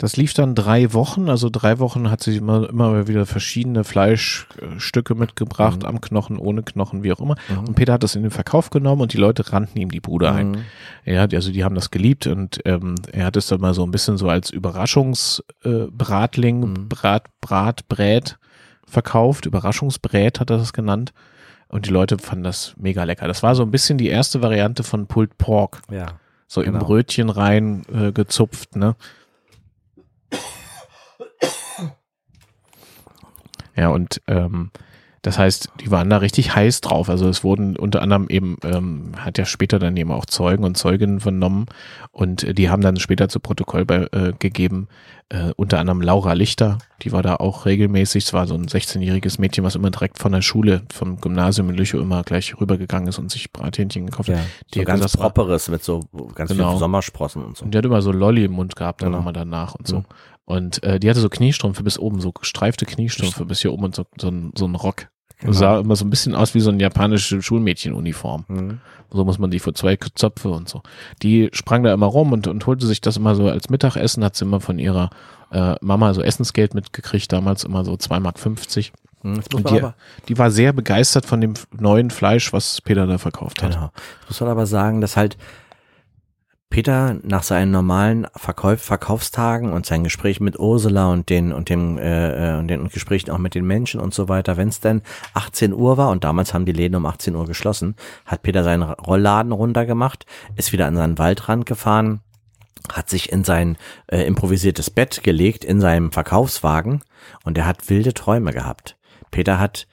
Das lief dann drei Wochen, also drei Wochen hat sie immer, immer wieder verschiedene Fleischstücke mitgebracht, am Knochen, ohne Knochen, wie auch immer. Und Peter hat das in den Verkauf genommen und die Leute rannten ihm die Bude ein. Mhm. Ja, die- also die haben das geliebt und ähm, er hat es dann mal so ein bisschen so als Überraschungsbratling, äh, Mhm. Brat, Brat, Brät verkauft. Überraschungsbrät hat er das genannt. Und die Leute fanden das mega lecker. Das war so ein bisschen die erste Variante von Pulled Pork. Ja. So Genau. im Brötchen rein äh, gezupft, ne? Ja, und ähm, das heißt, die waren da richtig heiß drauf. Also es wurden unter anderem eben, ähm, hat ja später dann eben auch Zeugen und Zeuginnen vernommen und äh, die haben dann später zu Protokoll bei, äh, gegeben, äh, unter anderem Laura Lichter, die war da auch regelmäßig, es war so ein 16-jähriges Mädchen, was immer direkt von der Schule, vom Gymnasium in Lüchow immer gleich rübergegangen ist und sich Brathähnchen gekauft hat. ja. Die So hat ganz gesagt, properes mit so ganz Genau. viel Sommersprossen und so. Und die hat immer so Lolli im Mund gehabt, dann Genau. nochmal danach und so. Mhm. Und äh, die hatte so Kniestrümpfe bis oben, so gestreifte Kniestrümpfe bis hier oben und so, so, ein, so ein Rock. Genau. Sah immer so ein bisschen aus wie so eine japanische Schulmädchenuniform. Mhm. So muss man die vor zwei Zöpfe und so. Die sprang da immer rum und, und holte sich das immer so als Mittagessen, hat sie immer von ihrer äh, Mama so Essensgeld mitgekriegt, damals immer so 2,50 Mark. Mhm. Und die, die war sehr begeistert von dem neuen Fleisch, was Peter da verkauft hat. Genau. Jetzt muss man aber sagen, dass halt Peter nach seinen normalen Verkauf, Verkaufstagen und seinen Gesprächen mit Ursula und den und dem äh, äh, und den Gesprächen auch mit den Menschen und so weiter, wenn es denn 18 Uhr war und damals haben die Läden um 18 Uhr geschlossen, hat Peter seinen Rollladen runtergemacht, ist wieder an seinen Waldrand gefahren, hat sich in sein äh, improvisiertes Bett gelegt in seinem Verkaufswagen und er hat wilde Träume gehabt. Peter hat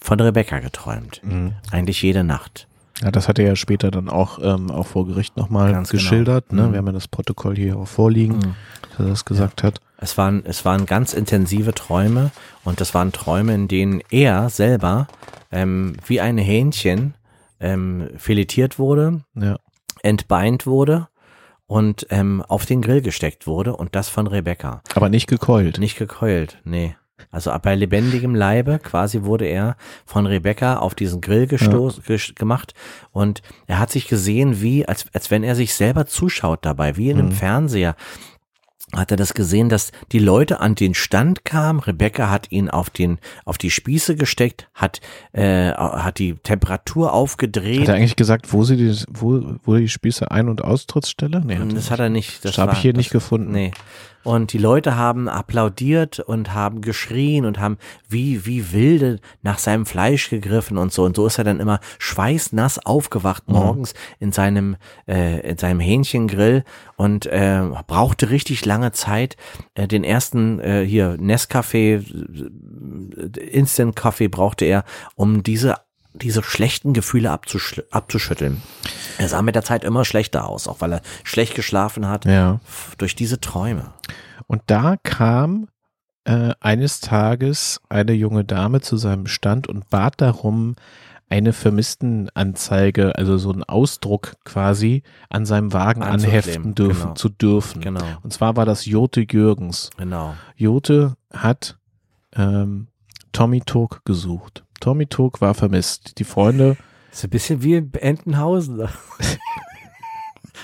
von Rebecca geträumt. Mhm. Eigentlich jede Nacht. Ja, das hat er ja später dann auch, ähm, auch vor Gericht nochmal Ganz genau. geschildert. Ne? Mhm. Wir haben ja das Protokoll hier auch vorliegen, dass er das gesagt hat. Es waren, es waren ganz intensive Träume und das waren Träume, in denen er selber ähm, wie ein Hähnchen ähm, filetiert wurde, Ja. entbeint wurde und ähm, auf den Grill gesteckt wurde und das von Rebecca. Aber nicht gekeult. Nicht gekeult, nee. Also bei lebendigem Leibe quasi wurde er von Rebecca auf diesen Grill gestoß, gesch- gemacht. Und er hat sich gesehen wie, als, als wenn er sich selber zuschaut dabei, wie in einem Fernseher. Hat er das gesehen, dass die Leute an den Stand kamen. Rebecca hat ihn auf den auf die Spieße gesteckt, hat äh, hat die Temperatur aufgedreht. Hat er eigentlich gesagt, wo sie die, wo, wo die Spieße Ein- und Austrittsstelle? Nee, hat das hat er nicht. Das, habe ich hier das, nicht gefunden. Nee. Und die Leute haben applaudiert und haben geschrien und haben wie, wie wilde nach seinem Fleisch gegriffen und so. Und so ist er dann immer schweißnass aufgewacht Mhm. morgens in seinem, äh, in seinem Hähnchengrill und äh, brauchte richtig lange Zeit, äh, den ersten äh, hier Nescafé, äh, Instant Coffee brauchte er, um diese diese schlechten Gefühle abzusch abzuschütteln. Er sah mit der Zeit immer schlechter aus, auch weil er schlecht geschlafen hat Ja. durch diese Träume. Und da kam äh, eines Tages eine junge Dame zu seinem Stand und bat darum, eine Vermisstenanzeige, also so einen Ausdruck quasi, an seinem Wagen anheften dürfen, genau. zu dürfen. Genau, Und zwar war das Jote Jürgens. genau. Jote hat ähm, Tommy Tog gesucht. Tommy Tog war vermisst. Die Freunde, ist ein bisschen wie in Entenhausen.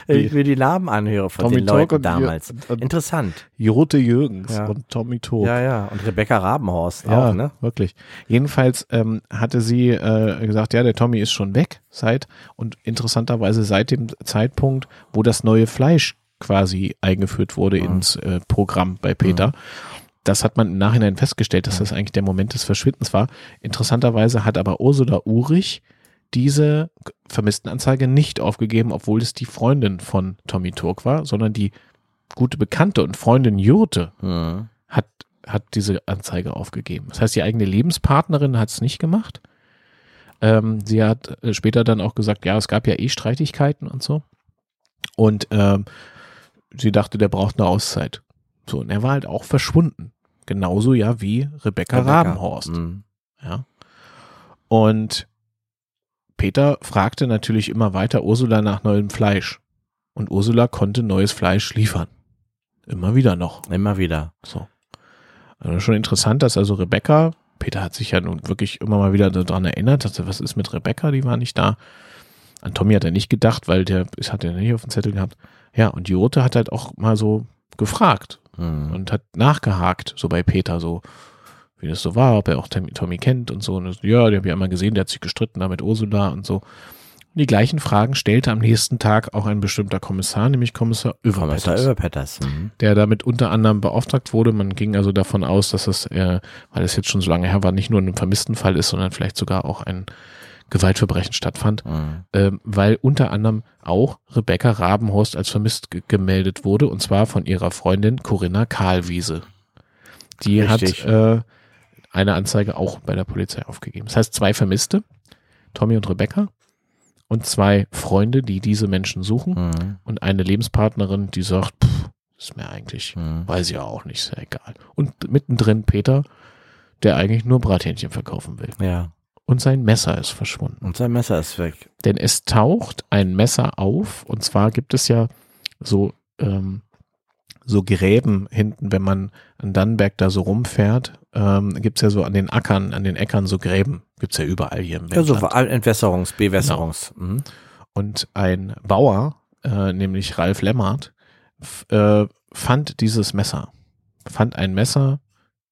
Wenn ich mir die Namen anhöre von Tommy den Tog Leuten damals. und- und- Interessant. Jote Jürgens Ja. und Tommy Tog. Ja, ja. Und Rebecca Rabenhorst Ja, auch, ne? wirklich. Jedenfalls ähm, hatte sie äh, gesagt, ja, der Tommy ist schon weg seit und interessanterweise seit dem Zeitpunkt, wo das neue Fleisch quasi eingeführt wurde Mhm. ins äh, Programm bei Peter. Das hat man im Nachhinein festgestellt, dass das eigentlich der Moment des Verschwindens war. Interessanterweise hat aber Ursula Urich diese Vermisstenanzeige nicht aufgegeben, obwohl es die Freundin von Tommy Turk war, sondern die gute Bekannte und Freundin Jurte Mhm. hat, hat diese Anzeige aufgegeben. Das heißt, die eigene Lebenspartnerin hat es nicht gemacht. Ähm, sie hat äh, später dann auch gesagt, ja, es gab ja eh Streitigkeiten und so. Und ähm, sie dachte, der braucht eine Auszeit. So, und er war halt auch verschwunden. Genauso ja wie Rebecca, Rebecca. Rabenhorst. Mhm. Ja. Und Peter fragte natürlich immer weiter Ursula nach neuem Fleisch. Und Ursula konnte neues Fleisch liefern. Immer wieder noch. Immer wieder. So. Also schon interessant, dass also Rebecca, Peter hat sich ja nun wirklich immer mal wieder daran erinnert, dass er, was ist mit Rebecca, die war nicht da. An Tommy hat er nicht gedacht, weil der ist, hat er nicht auf dem Zettel gehabt. Ja, und Jote hat halt auch mal so gefragt Mhm. und hat nachgehakt, so bei Peter, so wie das so war, ob er auch Tommy, kennt und so. Und das, ja, die habe ich einmal gesehen, der hat sich gestritten da mit Ursula und so. Die gleichen Fragen stellte am nächsten Tag auch ein bestimmter Kommissar, nämlich Kommissar Överpetters. Mhm. der damit unter anderem beauftragt wurde. Man ging also davon aus, dass es, äh, weil es jetzt schon so lange her war, nicht nur ein Vermisstenfall ist, sondern vielleicht sogar auch ein Gewaltverbrechen stattfand, Mhm. ähm, weil unter anderem auch Rebecca Rabenhorst als vermisst ge gemeldet wurde, und zwar von ihrer Freundin Corinna Karlwiese. Die Richtig. hat äh, eine Anzeige auch bei der Polizei aufgegeben. Das heißt, zwei Vermisste, Tommy und Rebecca, und zwei Freunde, die diese Menschen suchen, Mhm. und eine Lebenspartnerin, die sagt, pff, ist mir eigentlich Mhm. Weiß ich auch nicht, ist ja egal. Und mittendrin Peter, der eigentlich nur Brathähnchen verkaufen will. Ja. Und sein Messer ist verschwunden. Und sein Messer ist weg. Denn es taucht ein Messer auf. Und zwar gibt es ja so, ähm, so Gräben hinten, wenn man an Dannenberg da so rumfährt, ähm, gibt es ja so an den Ackern, an den Äckern so Gräben. Gibt es ja überall hier im Also Wendland. Entwässerungs-, Bewässerungs. Mhm. Und ein Bauer, äh, nämlich Ralf Lemmert, äh, fand dieses Messer. Fand ein Messer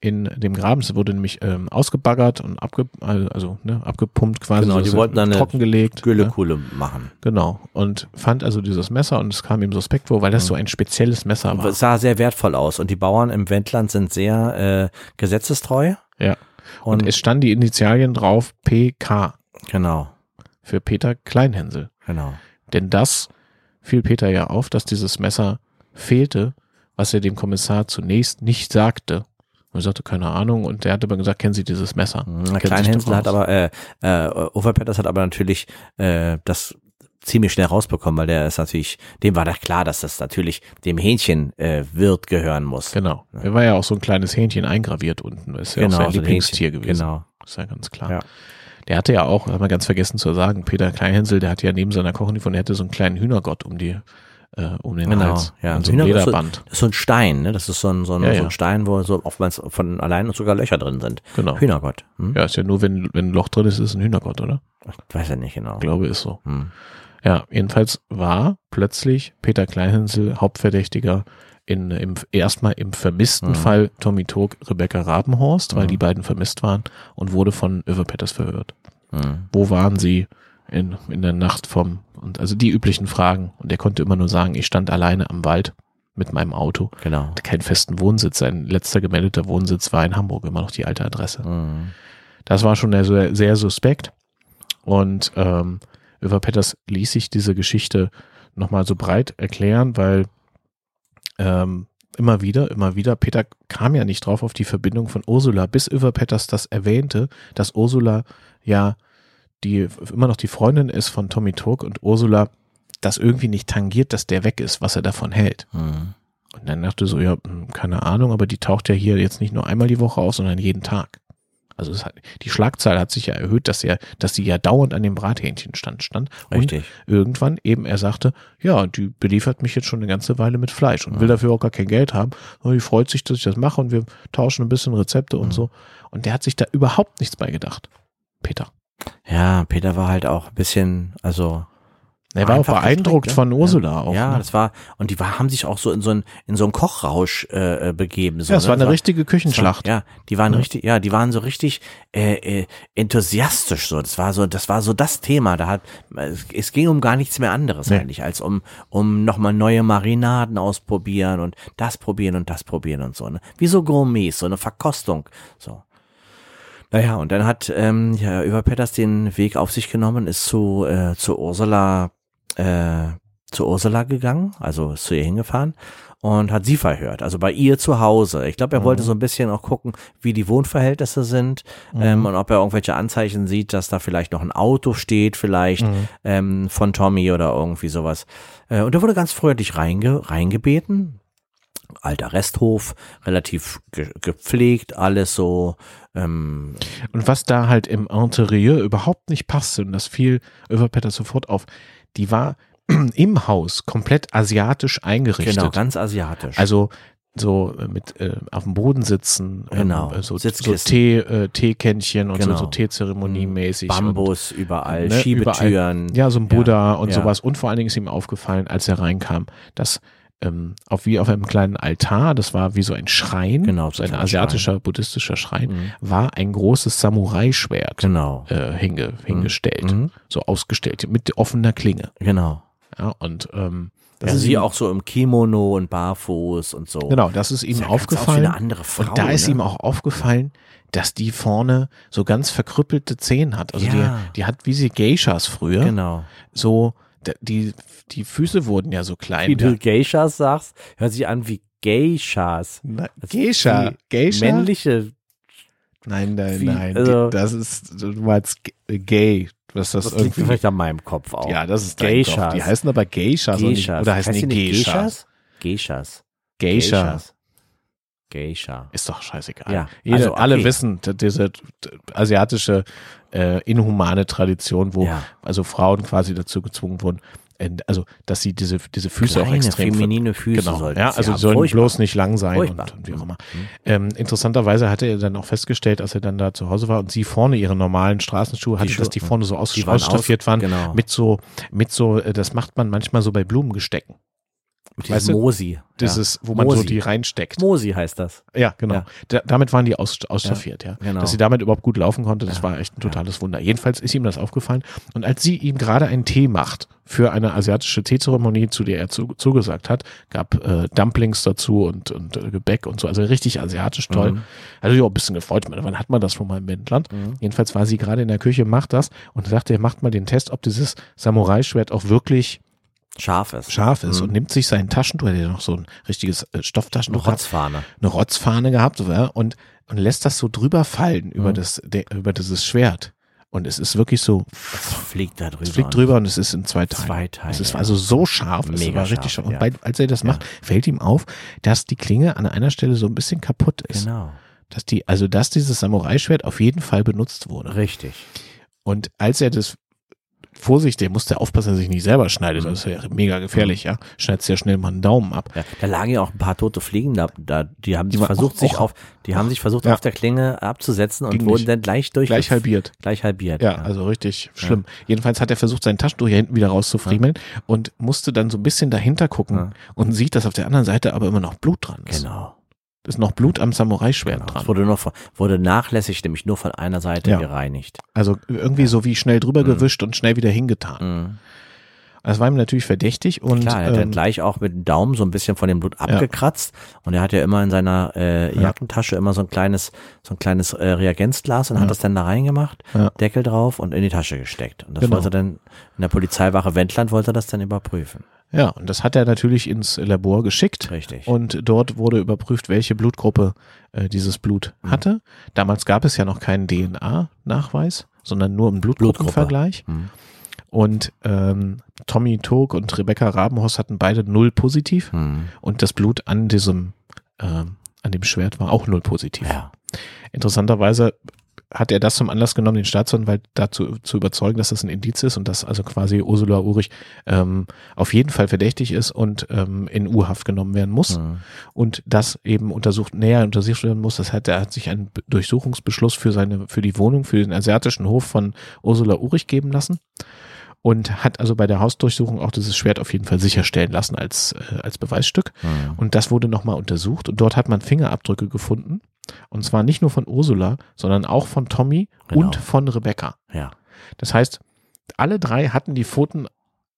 in dem Graben. Es wurde nämlich ähm, ausgebaggert und abge also, ne, abgepumpt quasi. Genau, die wollten dann eine trockengelegt. Ne? Güllekuhle machen. Genau. Und fand also dieses Messer und es kam ihm suspekt vor, weil das so ein spezielles Messer Und war. es sah sehr wertvoll aus. Und die Bauern im Wendland sind sehr äh, gesetzestreu. Ja. Und, Und, es standen die Initialien drauf PK genau, für Peter Kleinhänsel. genau. Denn das fiel Peter ja auf, dass dieses Messer fehlte, was er dem Kommissar zunächst nicht sagte. Und er sagte, keine Ahnung. Und der hat aber gesagt, kennen Sie dieses Messer? Mhm, Kleinhänsel hat aber, äh, äh, Overpetters hat aber natürlich äh, das ziemlich schnell rausbekommen, weil der ist natürlich, dem war doch klar, dass das natürlich dem Hähnchen äh, Wirt gehören muss. Genau. Er war ja auch so ein kleines Hähnchen eingraviert unten. Das ist ja auch sein so ein Lieblingstier Hähnchen. gewesen. Genau. Ist ja ganz klar. Ja. Der hatte ja auch, haben wir ganz vergessen zu sagen, Peter Kleinhänsel, der hatte ja neben seiner Kochuniform, der hatte so einen kleinen Hühnergott um die, äh, um den Genau, Hals. ja. Und so ein Hühnergott ist so- Lederband. Das ist so ein Stein, ne? Das ist so ein, so ein, Ja, so ja. ein Stein, wo so oftmals von allein und sogar Löcher drin sind. Genau. Hühnergott. Hm? Ja, ist ja nur, wenn, wenn ein Loch drin ist, ist es ein Hühnergott, oder? Ich weiß ja nicht genau. Ich glaube, ist so. Hm. Ja, jedenfalls war plötzlich Peter Kleinhänsel Hauptverdächtiger in, im, erstmal im vermissten Mhm. Fall Tommy Tog, Rebecca Rabenhorst, weil Mhm. die beiden vermisst waren und wurde von Över Petters verhört. Mhm. Wo waren sie in, in der Nacht vom, und also die üblichen Fragen. Und er konnte immer nur sagen, ich stand alleine am Wald mit meinem Auto. Genau. Hatte keinen festen Wohnsitz. Sein letzter gemeldeter Wohnsitz war in Hamburg, immer noch die alte Adresse. Mhm. Das war schon sehr, sehr suspekt. Und ähm, Över Petters ließ sich diese Geschichte nochmal so breit erklären, weil ähm, immer wieder, immer wieder, Peter kam ja nicht drauf auf die Verbindung von Ursula, bis Över Petters das erwähnte, dass Ursula ja die immer noch die Freundin ist von Tommy Tog und Ursula das irgendwie nicht tangiert, dass der weg ist, was er davon hält. Mhm. Und dann dachte so, ja, hm, keine Ahnung, aber die taucht ja hier jetzt nicht nur einmal die Woche auf, sondern jeden Tag. Also es hat, die Schlagzahl hat sich ja erhöht, dass er, dass sie ja dauernd an dem Brathähnchenstand stand. Und Richtig. irgendwann eben er sagte, ja, die beliefert mich jetzt schon eine ganze Weile mit Fleisch und will dafür auch gar kein Geld haben. Und die freut sich, dass ich das mache und wir tauschen ein bisschen Rezepte und Mhm. so. Und der hat sich da überhaupt nichts bei gedacht. Peter. Ja, Peter war halt auch ein bisschen, also Er war auch beeindruckt gestreckt, von ne? Ursula auch. ja, ne? das war und die war, haben sich auch so in so einen in so einen Kochrausch äh, äh, begeben. So, ja, es ne? war eine Das richtige war- Küchenschlacht. Ja, die waren Ja. richtig, ja, die waren so richtig äh, äh, enthusiastisch so. Das war so, das war so das Thema. Da hat es, es ging um gar nichts mehr anderes Nee. eigentlich, als um um nochmal neue Marinaden ausprobieren und das probieren und das probieren und so. Ne? Wie so Gourmets, so eine Verkostung. So. Naja, und dann hat ähm, ja, über Petters den Weg auf sich genommen, ist zu, äh, zu Ursula, äh, zu Ursula gegangen, also ist zu ihr hingefahren und hat sie verhört, also bei ihr zu Hause. Ich glaube, er Mhm. wollte so ein bisschen auch gucken, wie die Wohnverhältnisse sind ähm, und ob er irgendwelche Anzeichen sieht, dass da vielleicht noch ein Auto steht, vielleicht Mhm. ähm, von Tommy oder irgendwie sowas. Äh, und er wurde ganz freundlich reinge reingebeten. Alter Resthof, relativ ge gepflegt, alles so. Ähm, Und was da halt im Interieur überhaupt nicht passte, und das fiel Överpetter sofort auf, die war im Haus komplett asiatisch eingerichtet. genau, ganz asiatisch. Also so mit äh, auf dem Boden sitzen, ähm, Genau, äh, so, so. Tee, äh, Teekännchen und Genau. so, so Teezeremoniemäßig. Bambus überall, ne, Schiebetüren. Und, ja, so ein Buddha und ja. sowas. Und vor allen Dingen ist ihm aufgefallen, als er reinkam, dass ähm, auf wie auf einem kleinen Altar, das war wie so ein Schrein, Genau, so ein kleiner asiatischer, buddhistischer Schrein, Mhm. war ein großes Samurai-Schwert Genau. äh, hinge, hingestellt, Mhm. so ausgestellt, mit offener Klinge. Genau. Ja, und ähm, das Das ist sie auch so im Kimono und barfuß und so. genau, das ist ihm ja aufgefallen. Frau, und da ist ne? ihm auch aufgefallen, dass die vorne so ganz verkrüppelte Zehen hat. Also Ja. die, die hat wie sie Geishas früher, Genau. so die die Füße wurden ja so klein. Wie du Ja. Geishas sagst, hört sich an wie Geishas. Na, Das Geisha, Geisha? Männliche, Nein, nein, Wie- nein. also- das ist du meinst g- gay. Was das, das liegt vielleicht an meinem Kopf auch. Ja, das ist dein Kopf. Geishas. Die heißen aber Geishas Geishas. oder heißen die Geishas? Geishas. Geisha. Geishas. Geisha. Ist doch scheißegal. Ja, Jede, also, okay. Alle wissen, diese asiatische äh, inhumane Tradition, wo Ja. also Frauen quasi dazu gezwungen wurden, also dass sie diese diese Füße auch Kleine, extrem ver- feminine Füße genau, sollten ja, sie also die sollen Furchtbar. bloß nicht lang sein und, Furchtbar. und wie auch immer. Mhm. Ähm, interessanterweise hatte er dann auch festgestellt, als er dann da zu Hause war und sie vorne ihre normalen Straßenschuhe hatte, Schuhe, dass die vorne so aus, die waren ausstaffiert aus- waren genau. mit so mit so äh, das macht man manchmal so bei Blumengestecken. Dieses weißt du, Mosi. Dieses, ja. wo man so Mosi. die reinsteckt. Mosi heißt das. Ja, genau. Ja. Da, damit waren die aus, ausstaffiert, ja. genau. Dass sie damit überhaupt gut laufen konnte, das Ja. war echt ein totales Wunder. Jedenfalls ist ihm das aufgefallen. Und als sie ihm gerade einen Tee macht für eine asiatische Teezeremonie, zu der er zu, zugesagt hat, gab äh, Dumplings dazu und, und äh, Gebäck und so, also richtig asiatisch toll. Mhm. Also auch ein bisschen gefreut. Ich meine, wann hat man das von meinem Wendland? Mhm. Jedenfalls war sie gerade in der Küche, macht das und sagte, er macht mal den Test, ob dieses Samurai-Schwert auch wirklich Scharfes. scharf ist Mhm. und nimmt sich sein Taschentuch, er hat ja noch so ein richtiges äh, Eine Stofftaschentuch gehabt, Rotzfahne. eine Rotzfahne gehabt ja, und, und lässt das so drüber fallen über, Mhm. das, de, über dieses Schwert. Und es ist wirklich so, Es fliegt da drüber. es fliegt drüber und es ist in zwei Teilen. Zwei Teile. Es ist also so scharf, es Mega war richtig scharf, scharf. Und ja. bei, als er das Ja. macht, fällt ihm auf, dass die Klinge an einer Stelle so ein bisschen kaputt ist. Genau. Dass die, also dass dieses Samurai-Schwert auf jeden Fall benutzt wurde. Richtig. Und als er das Vorsicht, der musste aufpassen, dass er sich nicht selber schneidet. Das ist ja mega gefährlich, ja. Schneidet sehr schnell mal einen Daumen ab. Ja, da lagen ja auch ein paar tote Fliegen da, da die haben Die sich versucht, auch- sich auf, die haben sich versucht, Ja. auf der Klinge abzusetzen und Ging wurden nicht. dann gleich durch Gleich halbiert. gleich halbiert. Ja, also richtig schlimm. Jedenfalls hat er versucht, sein Taschentuch hier hinten wieder rauszufriemeln und musste dann so ein bisschen dahinter gucken Ja. und sieht, dass auf der anderen Seite aber immer noch Blut dran ist. genau. Ist noch Blut am Samurai-Schwert genau. dran. Es wurde nur von, wurde nachlässig, nämlich nur von einer Seite Ja. gereinigt. Also irgendwie so wie schnell drüber gewischt und schnell wieder hingetan. Mhm. Das war ihm natürlich verdächtig und Klar, er hat dann ähm, gleich auch mit dem Daumen so ein bisschen von dem Blut abgekratzt und er hat ja immer in seiner äh, Ja. Jackentasche immer so ein kleines, so ein kleines äh, Reagenzglas und Ja. hat das dann da reingemacht, Ja. Deckel drauf und in die Tasche gesteckt. Und das Genau. wollte er dann in der Polizeiwache Wendland wollte er das dann überprüfen. Ja, und das hat er natürlich ins Labor geschickt. Richtig. Und dort wurde überprüft, welche Blutgruppe äh, dieses Blut Mhm. hatte. Damals gab es ja noch keinen DNA-Nachweis, sondern nur einen Blutgruppenvergleich. Hm. Und ähm, Tommy Tog und Rebecca Rabenhaus hatten beide null positiv. Hm. Und das Blut an diesem, ähm, an dem Schwert war auch null positiv. Ja. Interessanterweise hat er das zum Anlass genommen, den Staatsanwalt dazu zu überzeugen, dass das ein Indiz ist und dass also quasi Ursula Urich ähm, auf jeden Fall verdächtig ist und ähm, in U-Haft genommen werden muss Hm. und das eben untersucht, näher untersucht werden muss. Das hat, er hat sich einen Be- Durchsuchungsbeschluss für seine, für die Wohnung, für den asiatischen Hof von Ursula Urich geben lassen und hat also bei der Hausdurchsuchung auch dieses Schwert auf jeden Fall sicherstellen lassen als, äh, als Beweisstück. Hm. Und das wurde nochmal untersucht und dort hat man Fingerabdrücke gefunden. Und zwar nicht nur von Ursula, sondern auch von Tommy Genau. und von Rebecca. Ja. Das heißt, alle drei hatten die Pfoten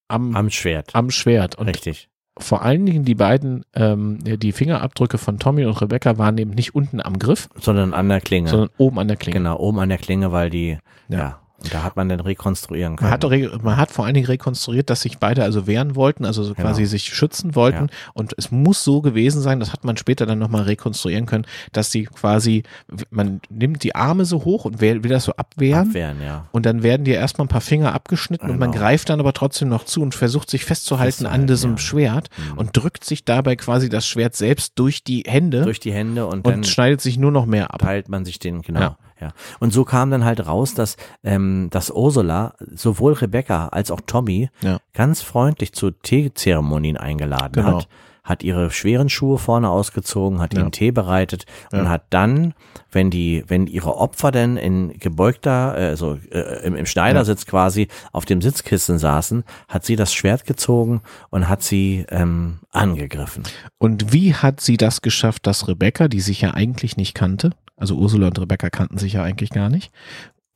am, am, Am Schwert. Schwert. Und Richtig. vor allen Dingen die beiden, ähm, die Fingerabdrücke von Tommy und Rebecca waren eben nicht unten am Griff, Sondern an der Klinge. sondern oben an der Klinge. Genau, oben an der Klinge, weil die, Ja. ja. Und da hat man dann rekonstruieren können. Man hat, man hat vor allen Dingen rekonstruiert, dass sich beide also wehren wollten, also so Genau. quasi sich schützen wollten. Und es muss so gewesen sein, das hat man später dann nochmal rekonstruieren können, dass sie quasi, man nimmt die Arme so hoch und will, das so abwehren. Abwehren, ja. Und dann werden dir erstmal ein paar Finger abgeschnitten und man Genau. greift dann aber trotzdem noch zu und versucht sich festzuhalten, an Festzuhalten, diesem ja. Schwert Mhm. und drückt sich dabei quasi das Schwert selbst durch die Hände Durch die Hände und, und dann schneidet sich nur noch mehr ab. teilt man sich den, genau. Ja. Ja. Und so kam dann halt raus, dass, ähm, dass Ursula sowohl Rebecca als auch Tommy Ja. ganz freundlich zu Teezeremonien eingeladen Genau. hat. Hat ihre schweren Schuhe vorne ausgezogen, hat Ja. ihnen Tee bereitet und Ja. hat dann, wenn die, wenn ihre Opfer denn in gebeugter, äh, so äh, im, im Schneidersitz quasi auf dem Sitzkissen saßen, hat sie das Schwert gezogen und hat sie ähm, angegriffen. Und wie hat sie das geschafft, dass Rebecca, die sich ja eigentlich nicht kannte, also Ursula und Rebecca kannten sich ja eigentlich gar nicht,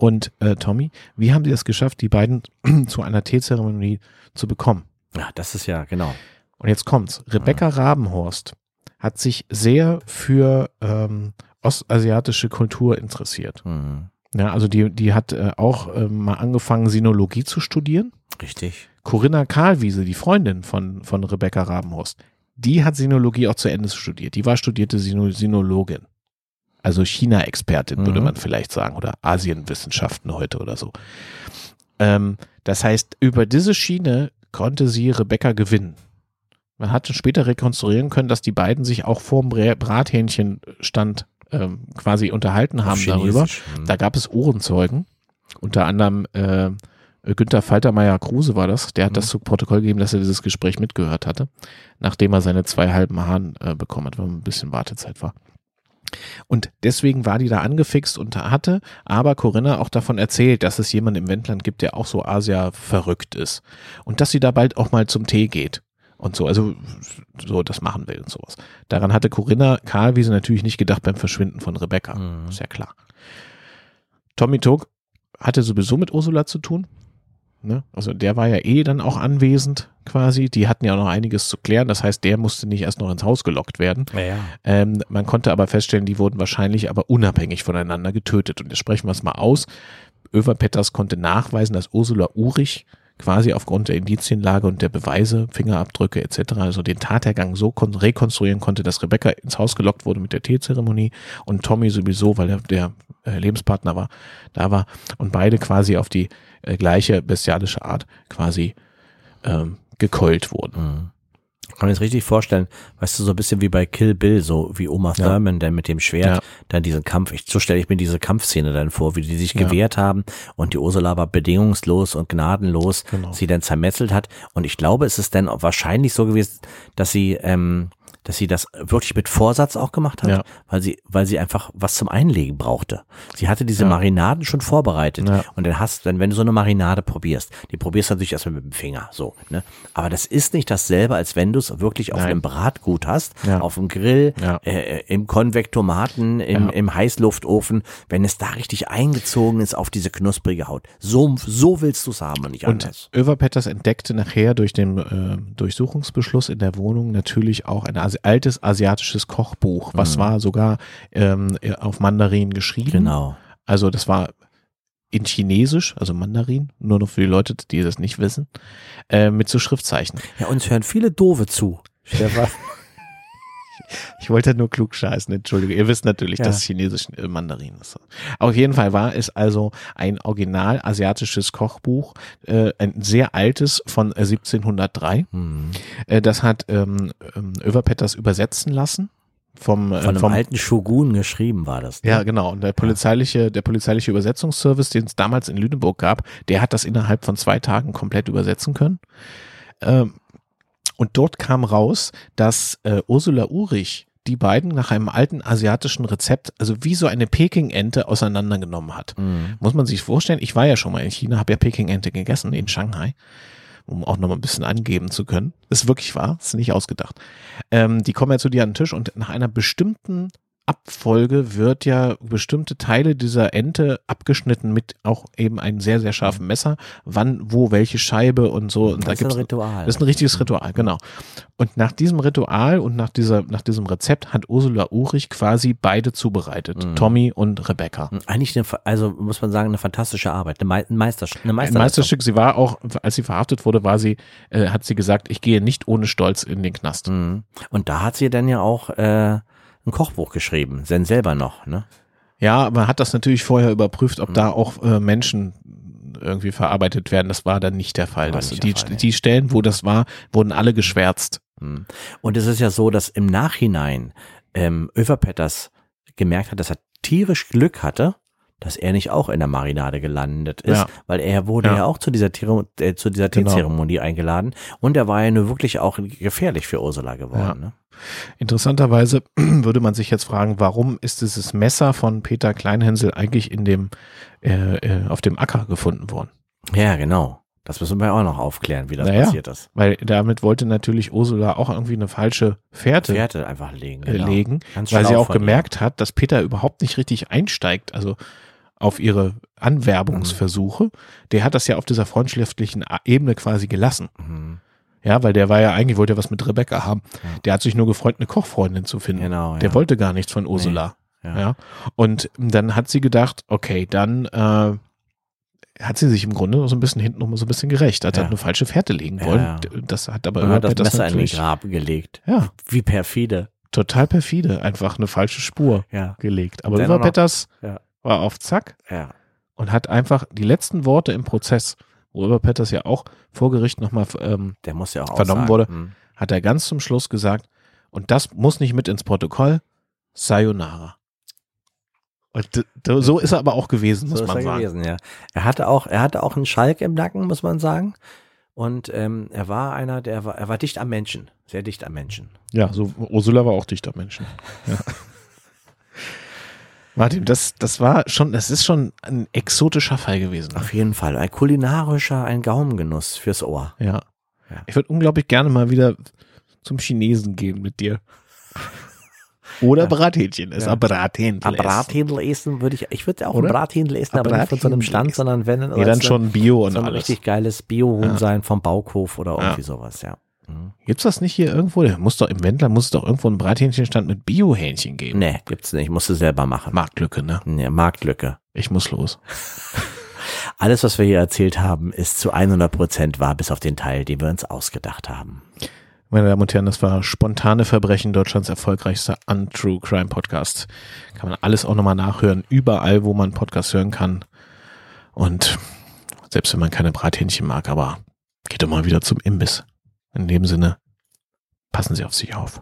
und äh, Tommy, wie haben sie das geschafft, die beiden zu einer Teezeremonie zu bekommen? Ja, das ist ja genau. Und jetzt kommt's. Rebecca Rabenhorst hat sich sehr für ähm, ostasiatische Kultur interessiert. Mhm. Ja, also die, die hat äh, auch ähm, mal angefangen, Sinologie zu studieren. Richtig. Corinna Karlwiese, die Freundin von, von Rebecca Rabenhorst, die hat Sinologie auch zu Ende studiert. Die war studierte Sino Sinologin. Also China-Expertin, würde Mhm. man vielleicht sagen, oder Asienwissenschaften heute oder so. Ähm, das heißt, über diese Schiene konnte sie Rebecca gewinnen. Man hat später rekonstruieren können, dass die beiden sich auch vorm Bra- Brathähnchenstand ähm, quasi unterhalten haben darüber. Mhm. Da gab es Ohrenzeugen, unter anderem äh, Günther Faltermeier-Kruse war das, der hat Mhm. das zu Protokoll gegeben, dass er dieses Gespräch mitgehört hatte, nachdem er seine zwei halben Haaren äh, bekommen hat, weil ein bisschen Wartezeit war. Und deswegen war die da angefixt und hatte aber Corinna auch davon erzählt, dass es jemanden im Wendland gibt, der auch so Asia verrückt ist. Und dass sie da bald auch mal zum Tee geht. Und so, also so das machen will und sowas. Daran hatte Corinna Karlwiese natürlich nicht gedacht beim Verschwinden von Rebecca. Mhm. Ist ja klar. Tommy Tog hatte sowieso mit Ursula zu tun. Ne? Also der war ja eh dann auch anwesend quasi. Die hatten ja auch noch einiges zu klären. Das heißt, der musste nicht erst noch ins Haus gelockt werden. Ja, ja. Ähm, man konnte aber feststellen, die wurden wahrscheinlich aber unabhängig voneinander getötet. Und jetzt sprechen wir es mal aus. Över Petters konnte nachweisen, dass Ursula Urich quasi aufgrund der Indizienlage und der Beweise, Fingerabdrücke etc., also den Tathergang so kon rekonstruieren konnte, dass Rebecca ins Haus gelockt wurde mit der Teezeremonie und Tommy sowieso, weil er der äh, Lebenspartner war, da war und beide quasi auf die äh, gleiche bestialische Art quasi ähm, gekeult wurden. Mhm. kann mir das richtig vorstellen, weißt du, so ein bisschen wie bei Kill Bill, so wie Oma Ja. Thurman, der mit dem Schwert Ja. dann diesen Kampf, ich, so stelle ich mir diese Kampfszene dann vor, wie die sich Ja. gewehrt haben und die Ursula war bedingungslos und gnadenlos Genau. sie dann zermetzelt hat. Und ich glaube, es ist dann wahrscheinlich so gewesen, dass sie, ähm, dass sie das wirklich mit Vorsatz auch gemacht hat, Ja. weil sie, weil sie einfach was zum Einlegen brauchte. Sie hatte diese Ja. Marinaden schon vorbereitet. Ja. Und dann hast, dann, wenn du so eine Marinade probierst, die probierst du natürlich erstmal mit dem Finger, so, ne? Aber das ist nicht dasselbe, als wenn du es wirklich auf Nein. einem Bratgut hast, auf dem Grill, Ja. äh, im Konvektomaten, im, im Heißluftofen, wenn es da richtig eingezogen ist auf diese knusprige Haut. So, so willst du es haben und nicht Und anders. Över Petters entdeckte nachher durch den äh, Durchsuchungsbeschluss in der Wohnung natürlich auch ein asi altes asiatisches Kochbuch, was Mhm. war sogar ähm, auf Mandarin geschrieben. Genau. Also das war in Chinesisch, also Mandarin, nur noch für die Leute, die das nicht wissen, äh, mit so Schriftzeichen. Ja, uns hören viele Doofe zu. Stefan. Ich wollte nur klug scheißen, entschuldige. Ihr wisst natürlich, Ja. dass Chinesisch äh, Mandarin ist. Auf jeden Fall war es also ein original asiatisches Kochbuch, äh, ein sehr altes von äh, 1703. Hm. Äh, das hat ähm, ähm, Överpetters übersetzen lassen vom, äh, Von einem vom alten Shogun geschrieben war das. Ne? ja, genau. Und der polizeiliche, der polizeiliche Übersetzungsservice, den es damals in Lüneburg gab, der hat das innerhalb von zwei Tagen komplett übersetzen können. Ähm, und dort kam raus, dass äh, Ursula Urich die beiden nach einem alten asiatischen Rezept, also wie so eine Peking-Ente auseinandergenommen hat. Mhm. Muss man sich vorstellen, ich war ja schon mal in China, habe ja Peking-Ente gegessen in Shanghai, um auch noch mal ein bisschen angeben zu können. Ist wirklich wahr, ist nicht ausgedacht. Ähm, die kommen ja zu dir an den Tisch und nach einer bestimmten Abfolge wird ja bestimmte Teile dieser Ente abgeschnitten mit auch eben einem sehr, sehr scharfen Messer, wann, wo, welche Scheibe und so. Und da Das ist ein Ritual. das ist ein richtiges Ritual, genau. Und nach diesem Ritual und nach dieser, nach diesem Rezept hat Ursula Urich quasi beide zubereitet. Mhm. Tommy und Rebecca. Eigentlich eine, also muss man sagen, eine fantastische Arbeit, eine, Mei- ein Meisterstück. Eine Ein. Meisterstück. Sie war auch, als sie verhaftet wurde, war sie, äh, hat sie gesagt, ich gehe nicht ohne Stolz in den Knast. Mhm. Und da hat sie dann ja auch äh, ein Kochbuch geschrieben, denn selber noch, ne? Ja, man hat das natürlich vorher überprüft, ob Mhm. da auch äh, Menschen irgendwie verarbeitet werden. Das war dann nicht der Fall. Das, nicht die, der Fall, die Stellen, wo das war, wurden alle geschwärzt. Mhm. Und es ist ja so, dass im Nachhinein ähm, Överpetters gemerkt hat, dass er tierisch Glück hatte, dass er nicht auch in der Marinade gelandet ist, Ja. weil er wurde ja, Ja. auch zu dieser, Tiro- äh, zu dieser Genau. Teezeremonie eingeladen und er war ja nur wirklich auch gefährlich für Ursula geworden. Ja. Ne? Interessanterweise würde man sich jetzt fragen, warum ist dieses Messer von Peter Kleinhänsel eigentlich in dem, äh, äh, auf dem Acker gefunden worden? ja, genau. Das müssen wir auch noch aufklären, wie das Naja. passiert ist. Weil damit wollte natürlich Ursula auch irgendwie eine falsche Fährte Werte einfach legen. äh, Genau. legen, weil sie auch von ihr. gemerkt hat, dass Peter überhaupt nicht richtig einsteigt, also auf ihre Anwerbungsversuche. Mhm. Der hat das ja auf dieser freundschaftlichen Ebene quasi gelassen. Mhm. Ja, weil der war ja eigentlich, wollte ja was mit Rebecca haben. Ja. Der hat sich nur gefreut, eine Kochfreundin zu finden. Genau. Der ja. wollte gar nichts von Ursula. Ja. Ja. Und dann hat sie gedacht, okay, dann äh, hat sie sich im Grunde so ein bisschen hinten so ein bisschen gerecht, hat Ja. halt eine falsche Fährte legen Ja, wollen. ja. Das hat aber hat das Överpet Messer in den natürlich, Graben gelegt. ja, Wie perfide. total perfide, einfach eine falsche Spur Ja. gelegt. Aber Överpetters Ja. war auf Zack Ja. und hat einfach die letzten Worte im Prozess, wo Överpetters ja auch vor Gericht nochmal ähm, Der muss ja auch Vernommen aussagen. wurde. Mhm. hat er ganz zum Schluss gesagt, und das muss nicht mit ins Protokoll, Sayonara. Und so ist er aber auch gewesen, muss So man er sagen. gewesen, ja. Er hatte auch, er hatte auch einen Schalk im Nacken, muss man sagen. Und ähm, er war einer, der war, er war dicht am Menschen, sehr dicht am Menschen. Ja, so Ursula war auch dichter Menschen. Ja. Martin, das, das war schon, das ist schon ein exotischer Fall gewesen. Auf jeden Fall. Ein kulinarischer, ein Gaumengenuss fürs Ohr. Ja. Ja. Ich würde unglaublich gerne mal wieder zum Chinesen gehen mit dir. Oder Ja. Brathähnchen essen. Ja. Brathähnchen Ein essen. Brathändel essen würde ich, ich würde auch Oder? ein Brathändel essen, Ein aber nicht von so einem Stand, essen. sondern wenn Nee, dann schon Bio und so ein alles. richtig geiles Biohuhn Ja. sein vom Bauhof oder Ja. irgendwie sowas, ja. Mhm. Gibt's das nicht hier irgendwo? Der muss doch im Wendler muss es doch irgendwo einen Brathähnchenstand mit Bio-Hähnchen geben. Nee, gibt's nicht, musst du selber machen. Marktlücke, ne? Nee, Marktlücke. Ich muss los. Alles, was wir hier erzählt haben, ist zu 100 Prozent wahr, bis auf den Teil, den wir uns ausgedacht haben. Meine Damen und Herren, das war Spontane Verbrechen, Deutschlands erfolgreichster Untrue Crime Podcast. Kann man alles auch nochmal nachhören, überall, wo man Podcast hören kann. Und selbst wenn man keine Brathähnchen mag, aber geht doch mal wieder zum Imbiss. In dem Sinne, Passen Sie auf sich auf.